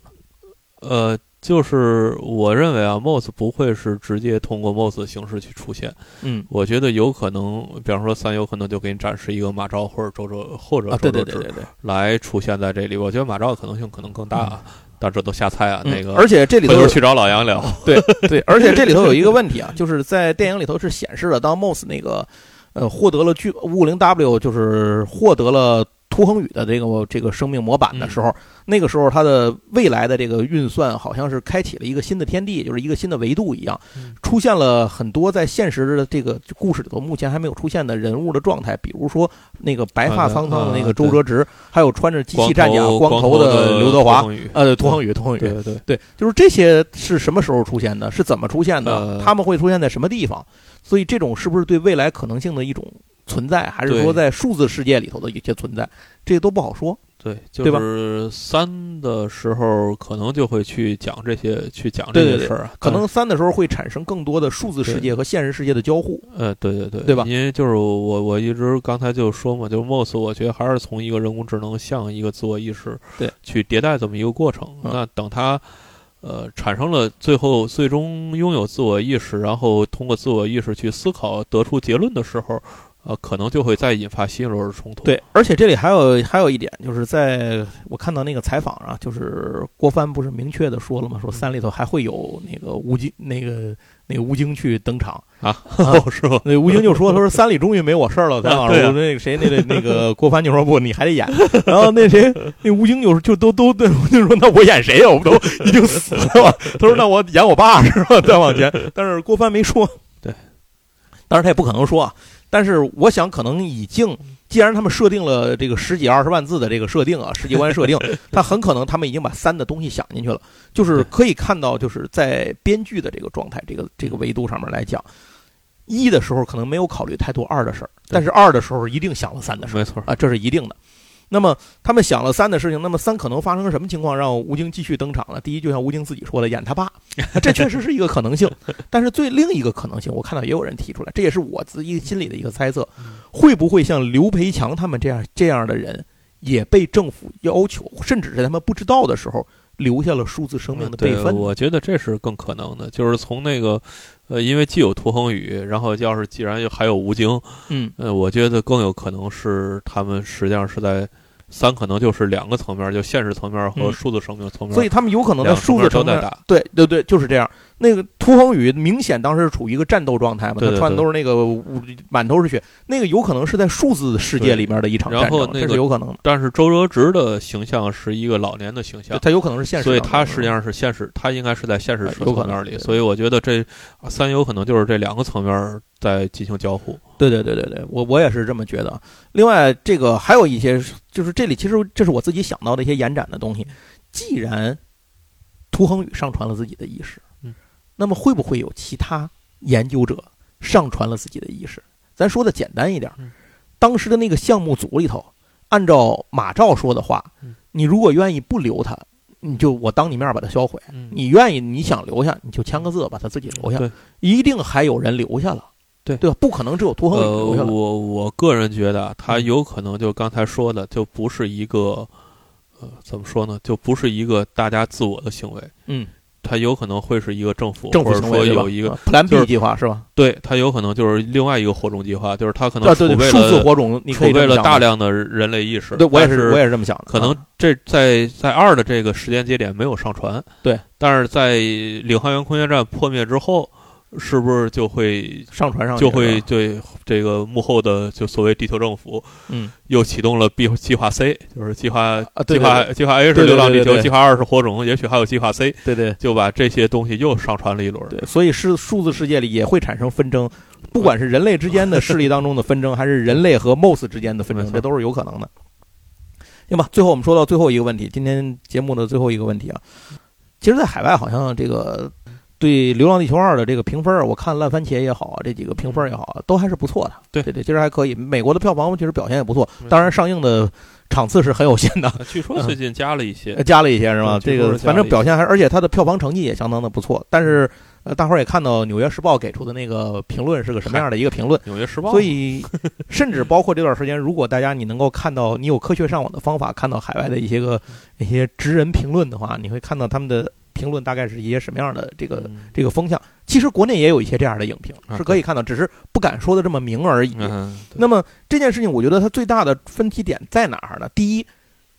呃，就是我认为啊，Moss 不会是直接通过 Moss 的形式去出现。嗯，我觉得有可能，比方说三，有可能就给你展示一个马昭或者周哲或者周哲直来出现在这里。我觉得马昭的可能性可能更大。但这都瞎猜啊，那个，而且这里头去找老杨聊，对 对，而且这里头有一个问题啊，就是在电影里头是显示了，当 Moss 那个呃获得了巨五五零 W，就是获得了。涂恒宇的这个这个生命模板的时候，那个时候他的未来的这个运算好像是开启了一个新的天地，就是一个新的维度一样，出现了很多在现实的这个故事里头目前还没有出现的人物的状态，比如说那个白发苍苍的那个周哲直，还有穿着机器战甲光头的刘德华，呃，涂恒宇，涂恒宇，对对对，就是这些是什么时候出现的？是怎么出现的？他们会出现在什么地方？所以这种是不是对未来可能性的一种？存在还是说在数字世界里头的一些存在，这些都不好说。对，就是三的时候可能就会去讲这些，去讲这些事儿。可能三的时候会产生更多的数字世界和现实世界的交互。呃，对对对，对吧？因为就是我我一直刚才就说嘛，就是 Moss，我觉得还是从一个人工智能向一个自我意识对去迭代这么一个过程。那等它呃产生了最后最终拥有自我意识，然后通过自我意识去思考得出结论的时候。呃，可能就会再引发新一轮的冲突。对，而且这里还有还有一点，就是在我看到那个采访啊，就是郭帆不是明确的说了吗？说三里头还会有那个吴京，那个那个吴京去登场啊，是吧？那吴京就说：“他说三里终于没我事儿了。”采访说那个谁，那个那个郭帆就说：“不，你还得演。”然后那谁，那吴京就就都都对吴京说：“那我演谁呀？我都已经死了吧？”他说：“那我演我爸是吧？”再往前，但是郭帆没说。对，当然他也不可能说啊。但是我想，可能已经，既然他们设定了这个十几二十万字的这个设定啊，世界观设定，他很可能他们已经把三的东西想进去了。就是可以看到，就是在编剧的这个状态、这个这个维度上面来讲，一的时候可能没有考虑太多二的事儿，但是二的时候一定想了三的事儿，没错啊，这是一定的。那么他们想了三的事情，那么三可能发生什么情况让吴京继续登场呢？第一，就像吴京自己说的，演他爸，这确实是一个可能性。但是最另一个可能性，我看到也有人提出来，这也是我自己心里的一个猜测，会不会像刘培强他们这样这样的人，也被政府要求，甚至是他们不知道的时候，留下了数字生命的备份？我觉得这是更可能的，就是从那个，呃，因为既有涂恒宇，然后要是既然还有吴京，嗯，呃，我觉得更有可能是他们实际上是在。三可能就是两个层面，就现实层面和数字生命层面，所以他们有可能在数字层面打。对对对，就是这样。那个涂恒宇明显当时是处于一个战斗状态嘛，他穿的都是那个满头是血，那个有可能是在数字世界里面的一场战争，这是有可能。但是周哲直的形象是一个老年的形象，他有可能是现实，所以他实际上是现实，他应该是在现实层面里。所以我觉得这三有可能就是这两个层面在进行交互。对对对对对，我我也是这么觉得。另外，这个还有一些，就是这里其实这是我自己想到的一些延展的东西。既然涂恒宇上传了自己的意识。那么会不会有其他研究者上传了自己的意识？咱说的简单一点，当时的那个项目组里头，按照马照说的话，你如果愿意不留他，你就我当你面把他销毁；你愿意你想留下，你就签个字把他自己留下。一定还有人留下了，对对吧？不可能只有涂恒宇留下了。我我个人觉得，他有可能就刚才说的，就不是一个，呃，怎么说呢？就不是一个大家自我的行为。嗯。它有可能会是一个政府，政府说有一个 Plan B 计划是吧？对，它有可能就是另外一个火种计划，就是它可能储备了数字火种，储备了大量的人类意识。对我也是，我也是这么想的。可能这在在二的这个时间节点没有上传，对，但是在领航员空间站破灭之后，是不是就会上传上就会对这个幕后的就所谓地球政府，嗯，又启动了 B 计划 C，就是计划计划计划 A 是流浪地球，计划二是火种，也许还有计划 C，对对，就把这些东西又上传了一轮。对，所以是数字世界里也会产生纷争，不管是人类之间的势力当中的纷争，还是人类和 MOS 之间的纷争，这都是有可能的。行吧，最后我们说到最后一个问题，今天节目的最后一个问题啊，其实，在海外好像这个。对《流浪地球二》的这个评分我看烂番茄也好，这几个评分也好，都还是不错的。对对对，其实还可以。美国的票房其实表现也不错，当然上映的场次是很有限的。据说最近加了一些，加了一些是吧？这个反正表现还，而且它的票房成绩也相当的不错。但是，呃，大伙儿也看到《纽约时报》给出的那个评论是个什么样的一个评论？《纽约时报》。所以，甚至包括这段时间，如果大家你能够看到，你有科学上网的方法，看到海外的一些个一些职人评论的话，你会看到他们的。评论大概是一些什么样的这个这个风向？其实国内也有一些这样的影评是可以看到，只是不敢说的这么明而已。那么这件事情，我觉得它最大的分歧点在哪儿呢？第一，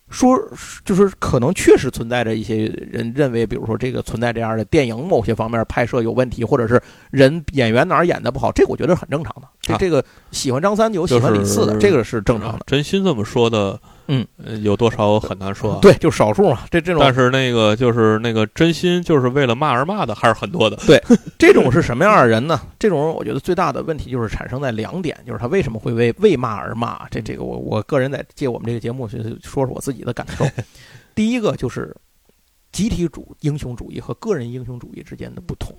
说就是可能确实存在着一些人认为，比如说这个存在这样的电影某些方面拍摄有问题，或者是人演员哪儿演的不好，这个我觉得是很正常的。这这个喜欢张三有喜欢李四的，这个是正常的。真心这么说的。嗯，有多少很难说。对，就少数嘛。这这种，但是那个就是那个真心就是为了骂而骂的还是很多的。对，这种是什么样的人呢？这种人我觉得最大的问题就是产生在两点，就是他为什么会为为骂而骂？这这个我我个人在借我们这个节目去说说我自己的感受。第一个就是集体主英雄主义和个人英雄主义之间的不同。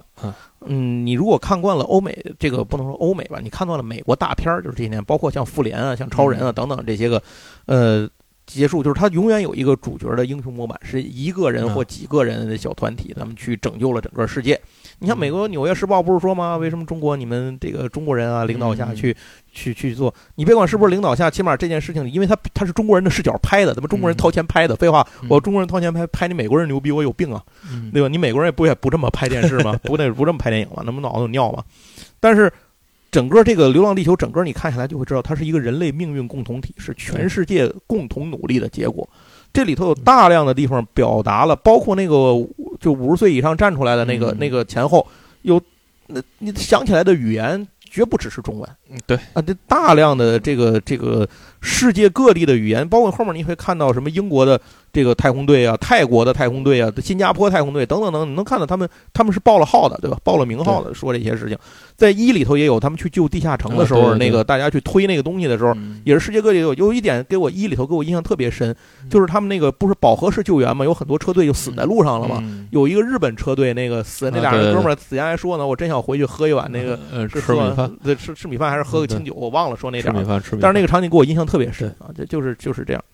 嗯，你如果看惯了欧美这个不能说欧美吧，你看惯了美国大片儿，就是这些年，包括像复联啊、像超人啊等等这些个，呃。结束就是他永远有一个主角的英雄模板，是一个人或几个人的小团体，他们去拯救了整个世界。你像美国《纽约时报》不是说吗？为什么中国你们这个中国人啊，领导下去去去做？你别管是不是领导下，起码这件事情，因为他他是中国人的视角拍的，咱们中国人掏钱拍的。废话，我中国人掏钱拍，拍你美国人牛逼，我有病啊，对吧？你美国人也不也不这么拍电视吗？不那不这么拍电影吗？那不脑子有尿吗？但是。整个这个《流浪地球》，整个你看下来就会知道，它是一个人类命运共同体，是全世界共同努力的结果。这里头有大量的地方表达了，包括那个就五十岁以上站出来的那个那个前后，有那你想起来的语言。绝不只是中文，嗯，对啊，这大量的这个这个世界各地的语言，包括后面你会看到什么英国的这个太空队啊、泰国的太空队啊、新加坡太空队等等等，你能看到他们他们是报了号的，对吧？报了名号的，说这些事情。在一里头也有，他们去救地下城的时候，那个大家去推那个东西的时候，也是世界各地有。有一点给我一里头给我印象特别深，就是他们那个不是饱和式救援嘛，有很多车队就死在路上了嘛。有一个日本车队那个死那俩人哥们儿，死前还说呢，我真想回去喝一碗那个是吃米饭，对，吃吃米饭还是喝个清酒，我忘了说那点儿。但是那个场景给我印象特别深啊，这就是就是这样。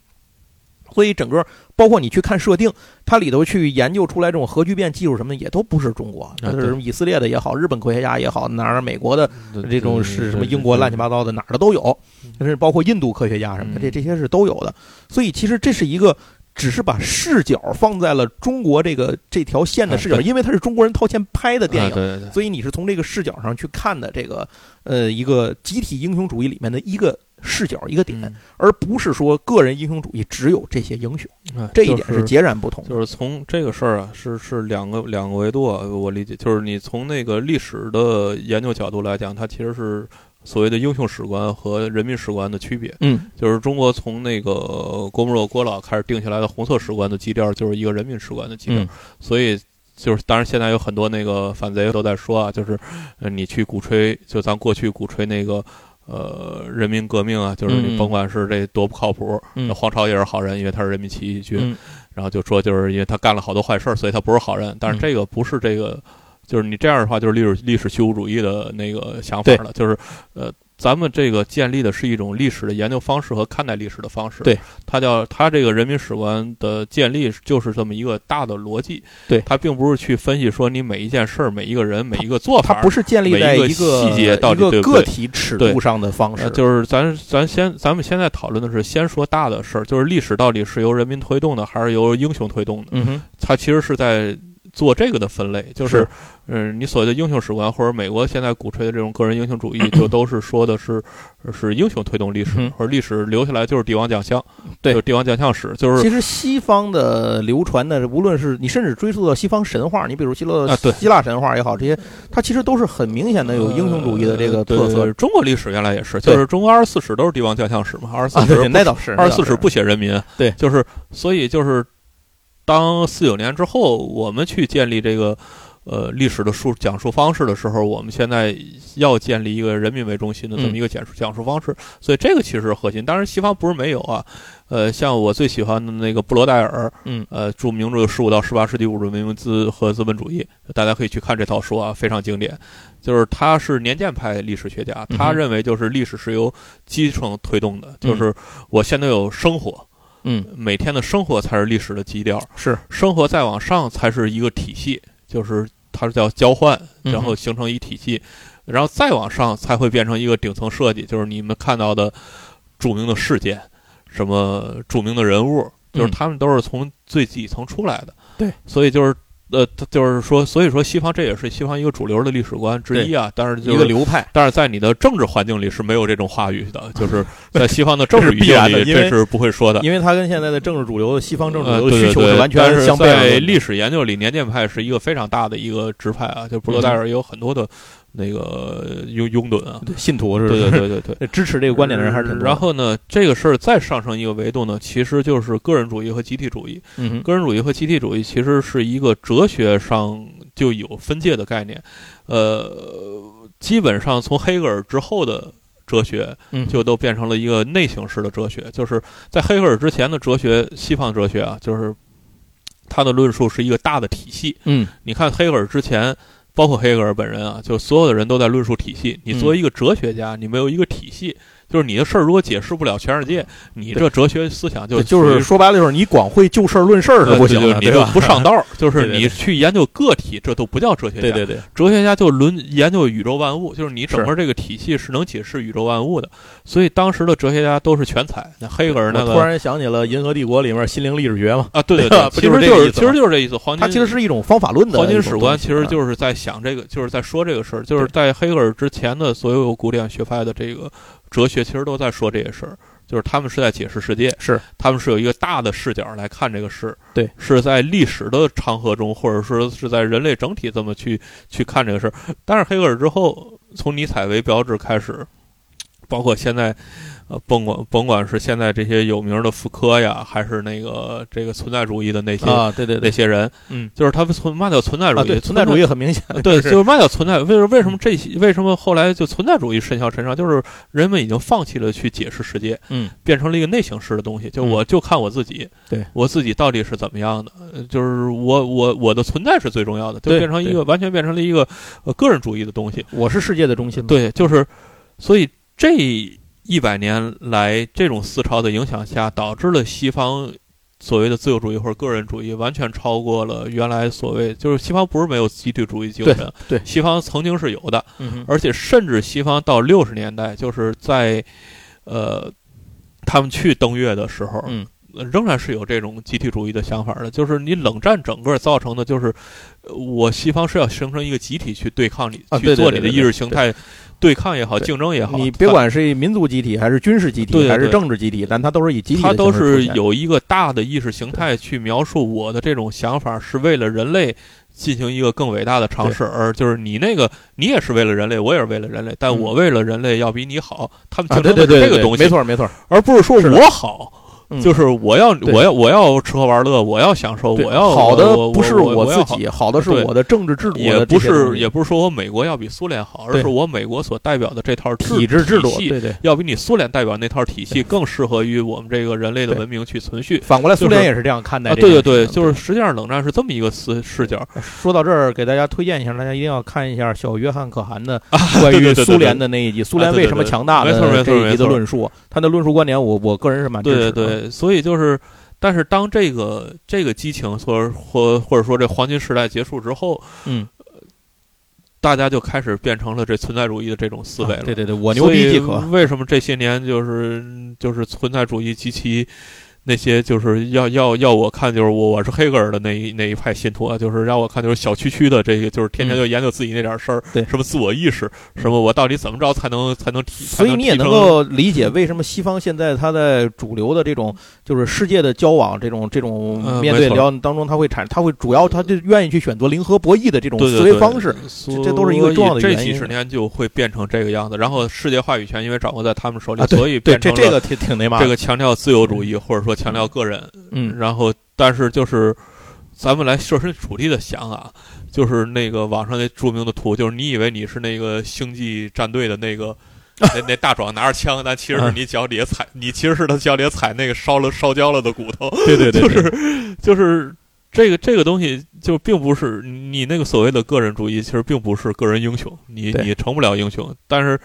所以整个包括你去看设定，它里头去研究出来这种核聚变技术什么的，也都不是中国，是什么以色列的也好，日本科学家也好，哪儿美国的这种是什么英国乱七八糟的哪儿的都有，甚至包括印度科学家什么的，这这些是都有的。所以其实这是一个。只是把视角放在了中国这个这条线的视角，因为它是中国人掏钱拍的电影，所以你是从这个视角上去看的这个呃一个集体英雄主义里面的一个视角一个点，而不是说个人英雄主义只有这些英雄，这一点是截然不同。就是从这个事儿啊，是是两个两个维度啊，我理解就是你从那个历史的研究角度来讲，它其实是。所谓的英雄史观和人民史观的区别，嗯，就是中国从那个郭沫若郭老开始定下来的红色史观的基调，就是一个人民史观的基调。所以，就是当然现在有很多那个反贼都在说啊，就是你去鼓吹，就咱过去鼓吹那个呃人民革命啊，就是你甭管是这多不靠谱，那黄巢也是好人，因为他是人民起义军，然后就说就是因为他干了好多坏事，所以他不是好人。但是这个不是这个。就是你这样的话，就是历史历史虚无主义的那个想法了。就是，呃，咱们这个建立的是一种历史的研究方式和看待历史的方式。对，它叫它这个人民史观的建立就是这么一个大的逻辑。对，它并不是去分析说你每一件事儿、每一个人、每一个做法，它不是建立在一个细节到底对个体尺度上的方式。就是咱咱先咱们现在讨论的是先说大的事儿，就是历史到底是由人民推动的还是由英雄推动的？嗯哼，它其实是在。做这个的分类，就是，嗯，你所谓的英雄史观，或者美国现在鼓吹的这种个人英雄主义，就都是说的是是英雄推动历史，或者历史留下来就是帝王将相，对，帝王将相史，就是其实西方的流传的，无论是你甚至追溯到西方神话，你比如希腊啊，对，希腊神话也好，这些它其实都是很明显的有英雄主义的这个特色。中国历史原来也是，就是中国二十四史都是帝王将相史嘛，二十四史那倒是，二十四史不写人民，对，就是所以就是。当四九年之后，我们去建立这个，呃，历史的述讲述方式的时候，我们现在要建立一个人民为中心的这么一个讲述讲述方式。所以这个其实是核心。当然，西方不是没有啊，呃，像我最喜欢的那个布罗代尔，嗯，呃，著名这个十五到十八世纪物质文明资和资本主义，大家可以去看这套书啊，非常经典。就是他是年鉴派历史学家，他认为就是历史是由基层推动的，就是我现在有生活。嗯，每天的生活才是历史的基调，是。生活再往上才是一个体系，就是它是叫交换，然后形成一体系，然后再往上才会变成一个顶层设计，就是你们看到的著名的事件，什么著名的人物，就是他们都是从最底层出来的。对，所以就是。呃，他就是说，所以说，西方这也是西方一个主流的历史观之一啊。但是一个流派，但是在你的政治环境里是没有这种话语的，就是在西方的政治语境里，这是不会说的，因为它跟现在的政治主流、西方政治主流的需求是完全相悖的。在历史研究里，年鉴派是一个非常大的一个支派啊，就布罗代尔有很多的。那个拥拥趸啊，信徒是，对对对对对，支持这个观点的人还是挺多。然后呢，这个事儿再上升一个维度呢，其实就是个人主义和集体主义。嗯，个人主义和集体主义其实是一个哲学上就有分界的概念。呃，基本上从黑格尔之后的哲学，就都变成了一个内省式的哲学。就是在黑格尔之前的哲学，西方哲学啊，就是他的论述是一个大的体系。嗯，你看黑格尔之前。包括黑格尔本人啊，就所有的人都在论述体系。你作为一个哲学家，你没有一个体系。就是你的事儿，如果解释不了全世界，你这哲学思想就就是说白了，就是你光会就事儿论事儿是不行的，你就不上道儿。就是你去研究个体，这都不叫哲学家。对对对，哲学家就论研究宇宙万物，就是你整个这个体系是能解释宇宙万物的。所以当时的哲学家都是全才。那黑格尔那个突然想起了《银河帝国》里面心灵历史学嘛？啊，对对对，其实 就是其实就是这意思。黄金，它其实是一种方法论的黄金史观，其实就是在想这个，就是在说这个事儿，就是在黑格尔之前的所有古典学派的这个。哲学其实都在说这些事儿，就是他们是在解释世界，是他们是有一个大的视角来看这个事，对，是在历史的长河中，或者说是在人类整体这么去去看这个事儿。但是黑格尔之后，从尼采为标志开始，包括现在。呃，甭管甭管是现在这些有名的福柯呀，还是那个这个存在主义的那些啊，对对那些人，嗯，就是他们存嘛叫存在主义，存在主义很明显，对，就是嘛叫存在，为为什么这些为什么后来就存在主义甚嚣尘上？就是人们已经放弃了去解释世界，嗯，变成了一个内形式的东西，就我就看我自己，对。我自己到底是怎么样的，就是我我我的存在是最重要的，就变成一个完全变成了一个呃个人主义的东西，我是世界的中心，对，就是所以这。一百年来，这种思潮的影响下，导致了西方所谓的自由主义或者个人主义完全超过了原来所谓就是西方不是没有集体主义精神，对，西方曾经是有的，嗯，而且甚至西方到六十年代，就是在呃他们去登月的时候，嗯，仍然是有这种集体主义的想法的。就是你冷战整个造成的，就是我西方是要形成一个集体去对抗你，去做你的意识形态。对抗也好，竞争也好，你别管是民族集体还是军事集体还是政治集体，但它都是以集体。它都是有一个大的意识形态去描述我的这种想法，是为了人类进行一个更伟大的尝试。而就是你那个，你也是为了人类，我也是为了人类，但我为了人类要比你好。他们竞争的是这个东西，没错没错，而不是说我好。就是我要我要我要吃喝玩乐，我要享受，我要好的不是我自己，好的是我的政治制度。也不是也不是说我美国要比苏联好，而是我美国所代表的这套体制制度，对对，要比你苏联代表那套体系更适合于我们这个人类的文明去存续。反过来，苏联也是这样看待。对对对，就是实际上冷战是这么一个视视角。说到这儿，给大家推荐一下，大家一定要看一下小约翰可汗的关于苏联的那一集，苏联为什么强大的这一集的论述。他的论述观点，我我个人是蛮支持的。对对，所以就是。但是当这个这个激情，或或或者说这黄金时代结束之后，嗯，大家就开始变成了这存在主义的这种思维了。对对对，我牛逼即可。为什么这些年就是就是存在主义及其那些就是要要要我看，就是我我是黑格尔的那一那一派信徒啊，就是让我看就是小区区的这个，就是天天就研究自己那点事儿，对什么自我意识，什么我到底怎么着才能才能提，所以你也能够理解为什么西方现在他在主流的这种就是世界的交往这种这种面对聊当中，他会产他会主要他就愿意去选择零和博弈的这种思维方式，这都是一个重要的原因。这几十年就会变成这个样子，然后世界话语权因为掌握在他们手里，所以变成这这个挺挺那嘛，这个强调自由主义或者说强调个人。嗯，然后，但是就是，咱们来设身处地的想啊，就是那个网上那著名的图，就是你以为你是那个星际战队的那个 那那大壮拿着枪，但其实是你脚底下踩，你其实是他脚底下踩那个烧了烧焦了的骨头。对对对，就是就是这个这个东西，就并不是你那个所谓的个人主义，其实并不是个人英雄，你你成不了英雄。但是，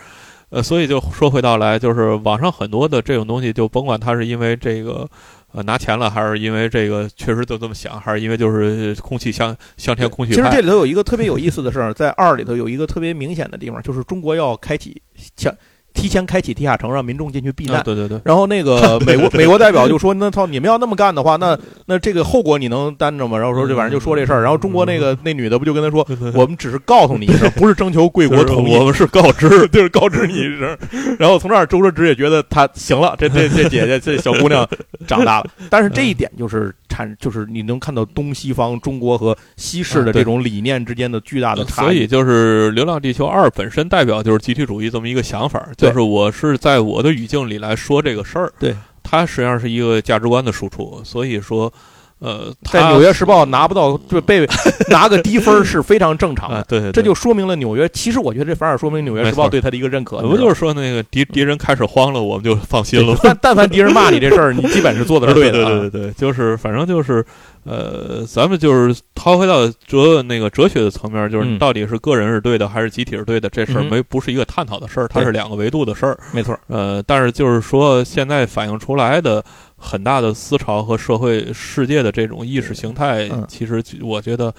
呃，所以就说回到来，就是网上很多的这种东西，就甭管他是因为这个。呃，拿钱了，还是因为这个确实就这么想，还是因为就是空气香香天空气？其实这里头有一个特别有意思的事儿，在二里头有一个特别明显的地方，就是中国要开启向。提前开启地下城，让民众进去避难。对对对。然后那个 美国美国代表就说：“那操，你们要那么干的话，那那这个后果你能担着吗？”然后说这晚上就说这事儿。然后中国那个那女的不就跟他说：“我们只是告诉你一声，不是征求贵国同意，我们是告知，就是告知你一声。”然后从这儿，周哲直也觉得他行了，这这这姐姐这小姑娘长大了。但是这一点就是产，就是你能看到东西方中国和西式的这种理念之间的巨大的差异。所以就是《流浪地球二》本身代表就是集体主义这么一个想法，就是我是。在我的语境里来说这个事儿，对它实际上是一个价值观的输出，所以说，呃，在《纽约时报》拿不到就被 拿个低分是非常正常的，对，这就说明了纽约。其实我觉得这反而说明《纽约时报》对他的一个认可。不就是说那个敌敌人开始慌了，我们就放心了。但但凡敌人骂你这事儿，你基本是做的是对的。对对对，就是反正就是。呃，咱们就是掏回到哲那个哲学的层面，就是到底是个人是对的还是集体是对的，这事儿没不是一个探讨的事儿，它是两个维度的事儿。没错。呃，但是就是说，现在反映出来的很大的思潮和社会世界的这种意识形态，其实我觉得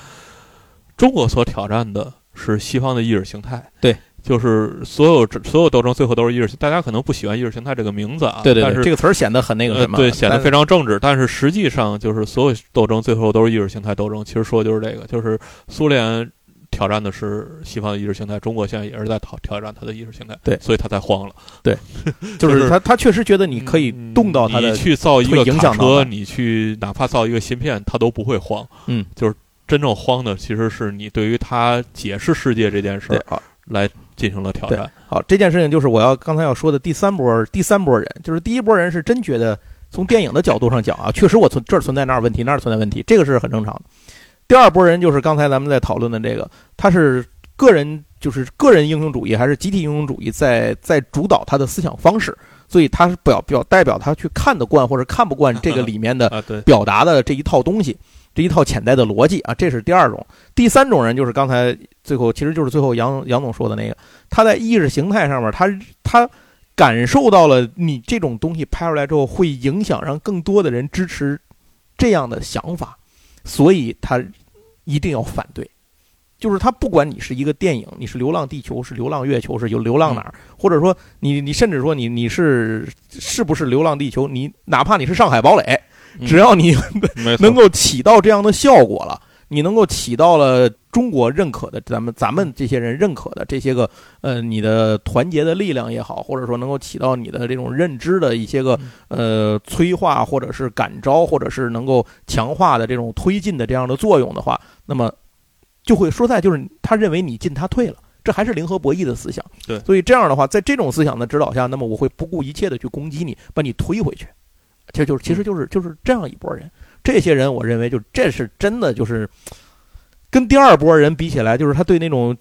中国所挑战的是西方的意识形态。对。就是所有所有斗争最后都是意识，大家可能不喜欢意识形态这个名字啊，对对，但是这个词儿显得很那个什么，对，显得非常政治。但是实际上，就是所有斗争最后都是意识形态斗争。其实说的就是这个，就是苏联挑战的是西方的意识形态，中国现在也是在挑挑战他的意识形态，对，所以他才慌了。对，就是他他确实觉得你可以动到他的，你去造一个卡车，你去哪怕造一个芯片，他都不会慌。嗯，就是真正慌的，其实是你对于他解释世界这件事儿来。进行了挑战。好，这件事情就是我要刚才要说的第三波，第三波人，就是第一波人是真觉得从电影的角度上讲啊，确实我存这儿存在那儿问题，那儿存在问题，这个是很正常的。第二波人就是刚才咱们在讨论的这个，他是个人就是个人英雄主义还是集体英雄主义在在主导他的思想方式，所以他是表表代表他去看得惯或者看不惯 这个里面的表达的这一套东西。这一套潜在的逻辑啊，这是第二种。第三种人就是刚才最后，其实就是最后杨杨总说的那个，他在意识形态上面，他他感受到了你这种东西拍出来之后会影响让更多的人支持这样的想法，所以他一定要反对。就是他不管你是一个电影，你是《流浪地球》，是《流浪月球》，是有流浪哪儿，或者说你你甚至说你你是是不是《流浪地球》，你哪怕你是《上海堡垒》。只要你能够起到这样的效果了，你能够起到了中国认可的，咱们咱们这些人认可的这些个，呃，你的团结的力量也好，或者说能够起到你的这种认知的一些个，呃，催化或者是感召，或者是能够强化的这种推进的这样的作用的话，那么就会说在就是他认为你进他退了，这还是零和博弈的思想。对，所以这样的话，在这种思想的指导下，那么我会不顾一切的去攻击你，把你推回去。这就是，其实就是就是这样一拨人。这些人，我认为就这是真的，就是跟第二波人比起来，就是他对那种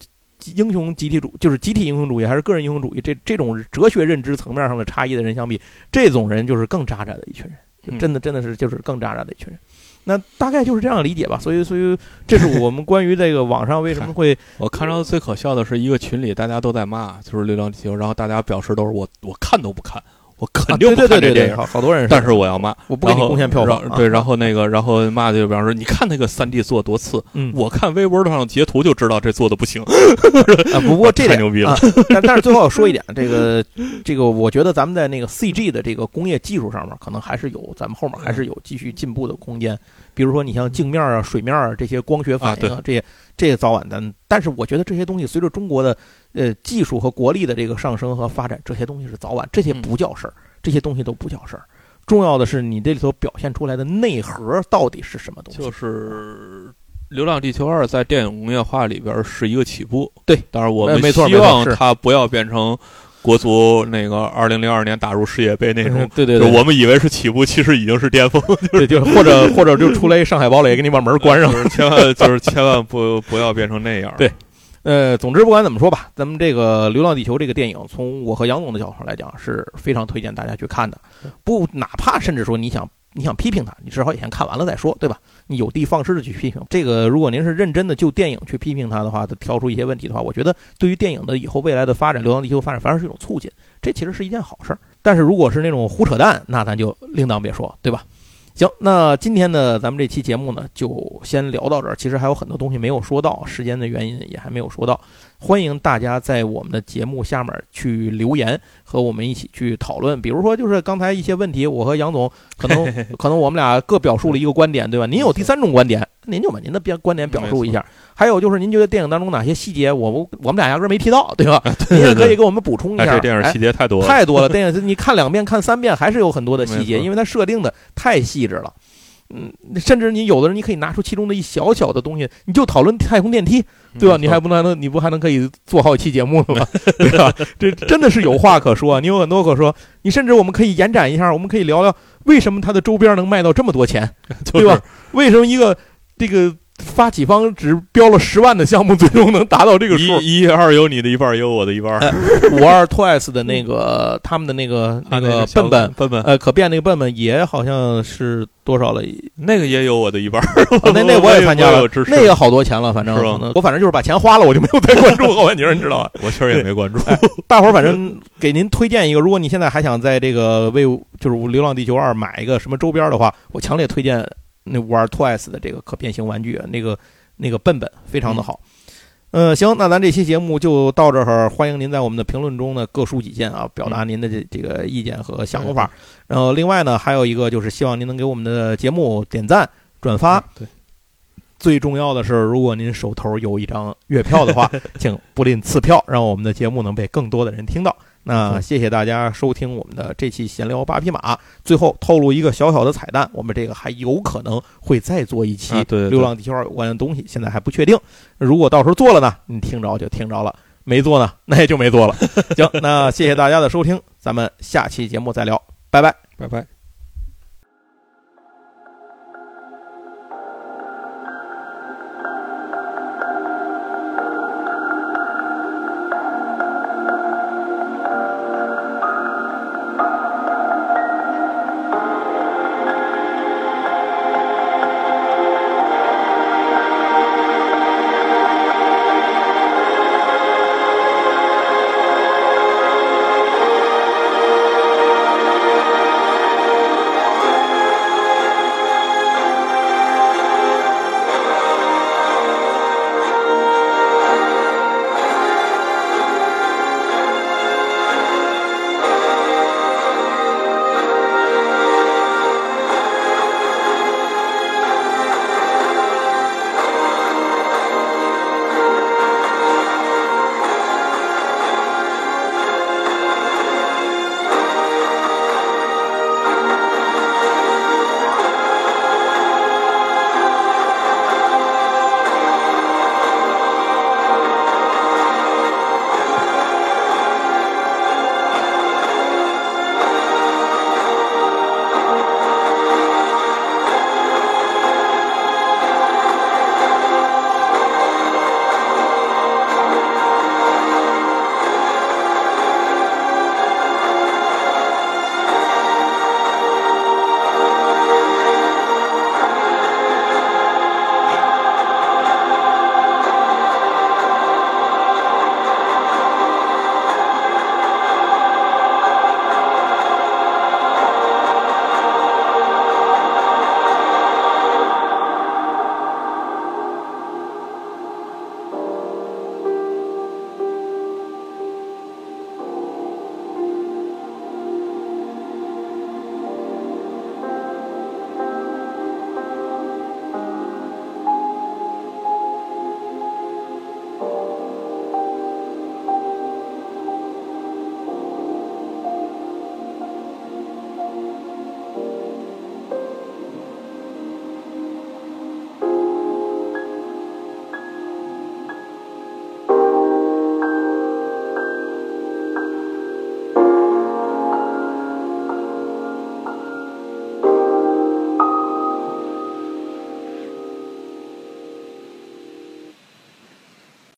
英雄集体主，就是集体英雄主义还是个人英雄主义这这种哲学认知层面上的差异的人相比，这种人就是更渣渣的一群人，真的真的是就是更渣渣的一群人。那大概就是这样理解吧。所以，所以这是我们关于这个网上为什么 会我看到最可笑的是一个群里大家都在骂，就是《流浪地球》，然后大家表示都是我我看都不看。我肯定不看这电影。好好多人，但是我要骂，我不给你贡献票房。对，然后那个，然后骂就比方说，你看那个三 D 做多次，嗯，我看微博上截图就知道这做的不行。啊，不过 这太牛逼了。但但是最后要说一点，这个这个，我觉得咱们在那个 CG 的这个工业技术上面，可能还是有咱们后面还是有继续进步的空间。比如说，你像镜面啊、水面啊这些光学反应啊，这些这些早晚的。但是我觉得这些东西随着中国的呃技术和国力的这个上升和发展，这些东西是早晚，这些不叫事儿，这些东西都不叫事儿。重要的是你这里头表现出来的内核到底是什么东西？就是《流浪地球二》在电影工业化里边是一个起步。对，当然我们希望它不要变成。国足那个二零零二年打入世界杯那种，对对对，我们以为是起步，其实已经是巅峰，对，就或者或者就出来一上海堡垒，给你把门关上，千万就是千万不不要变成那样。对，呃，总之不管怎么说吧，咱们这个《流浪地球》这个电影，从我和杨总的角度上来讲，是非常推荐大家去看的，不，哪怕甚至说你想。你想批评他，你至少也先看完了再说，对吧？有的放矢的去批评这个。如果您是认真的就电影去批评它的话，它挑出一些问题的话，我觉得对于电影的以后未来的发展，《流浪地球》发展反而是一种促进，这其实是一件好事儿。但是如果是那种胡扯淡，那咱就另当别说，对吧？行，那今天呢，咱们这期节目呢，就先聊到这儿。其实还有很多东西没有说到，时间的原因也还没有说到。欢迎大家在我们的节目下面去留言，和我们一起去讨论。比如说，就是刚才一些问题，我和杨总可能 可能我们俩各表述了一个观点，对吧？您有第三种观点，您就把您的边观点表述一下。还有就是，您觉得电影当中哪些细节，我我们俩压根没提到，对吧？您也可以给我们补充一下。这电影细节太多太多了，电影你看两遍、看三遍，还是有很多的细节，因为它设定的太细致了。嗯，甚至你有的人，你可以拿出其中的一小小的东西，你就讨论太空电梯，对吧？你还不能，你不还能可以做好几期节目了吗？对吧？这真的是有话可说，你有很多可说。你甚至我们可以延展一下，我们可以聊聊为什么它的周边能卖到这么多钱，对吧？为什么一个这个？发起方只标了十万的项目，最终能达到这个数。一、二有你的一半，有我的一半。五二 Twice 的那个，他们的那个那个笨笨笨笨，呃，可变那个笨笨也好像是多少了？那个也有我的一半。那那我也参加了，那个好多钱了，反正是我反正就是把钱花了，我就没有再关注 后半截，你知道吧？我确实也没关注。大伙儿反正给您推荐一个，如果你现在还想在这个为就是《流浪地球二》买一个什么周边的话，我强烈推荐。那玩 Twice 的这个可变形玩具，那个那个笨笨非常的好。呃，行，那咱这期节目就到这儿。欢迎您在我们的评论中呢各抒己见啊，表达您的这这个意见和想法。然后另外呢，还有一个就是希望您能给我们的节目点赞、转发。对，最重要的是，如果您手头有一张月票的话，请不吝赐票，让我们的节目能被更多的人听到。那谢谢大家收听我们的这期闲聊八匹马。最后透露一个小小的彩蛋，我们这个还有可能会再做一期《流浪地球二》有关的东西，现在还不确定。如果到时候做了呢，你听着就听着了；没做呢，那也就没做了。行，那谢谢大家的收听，咱们下期节目再聊，拜拜，拜拜。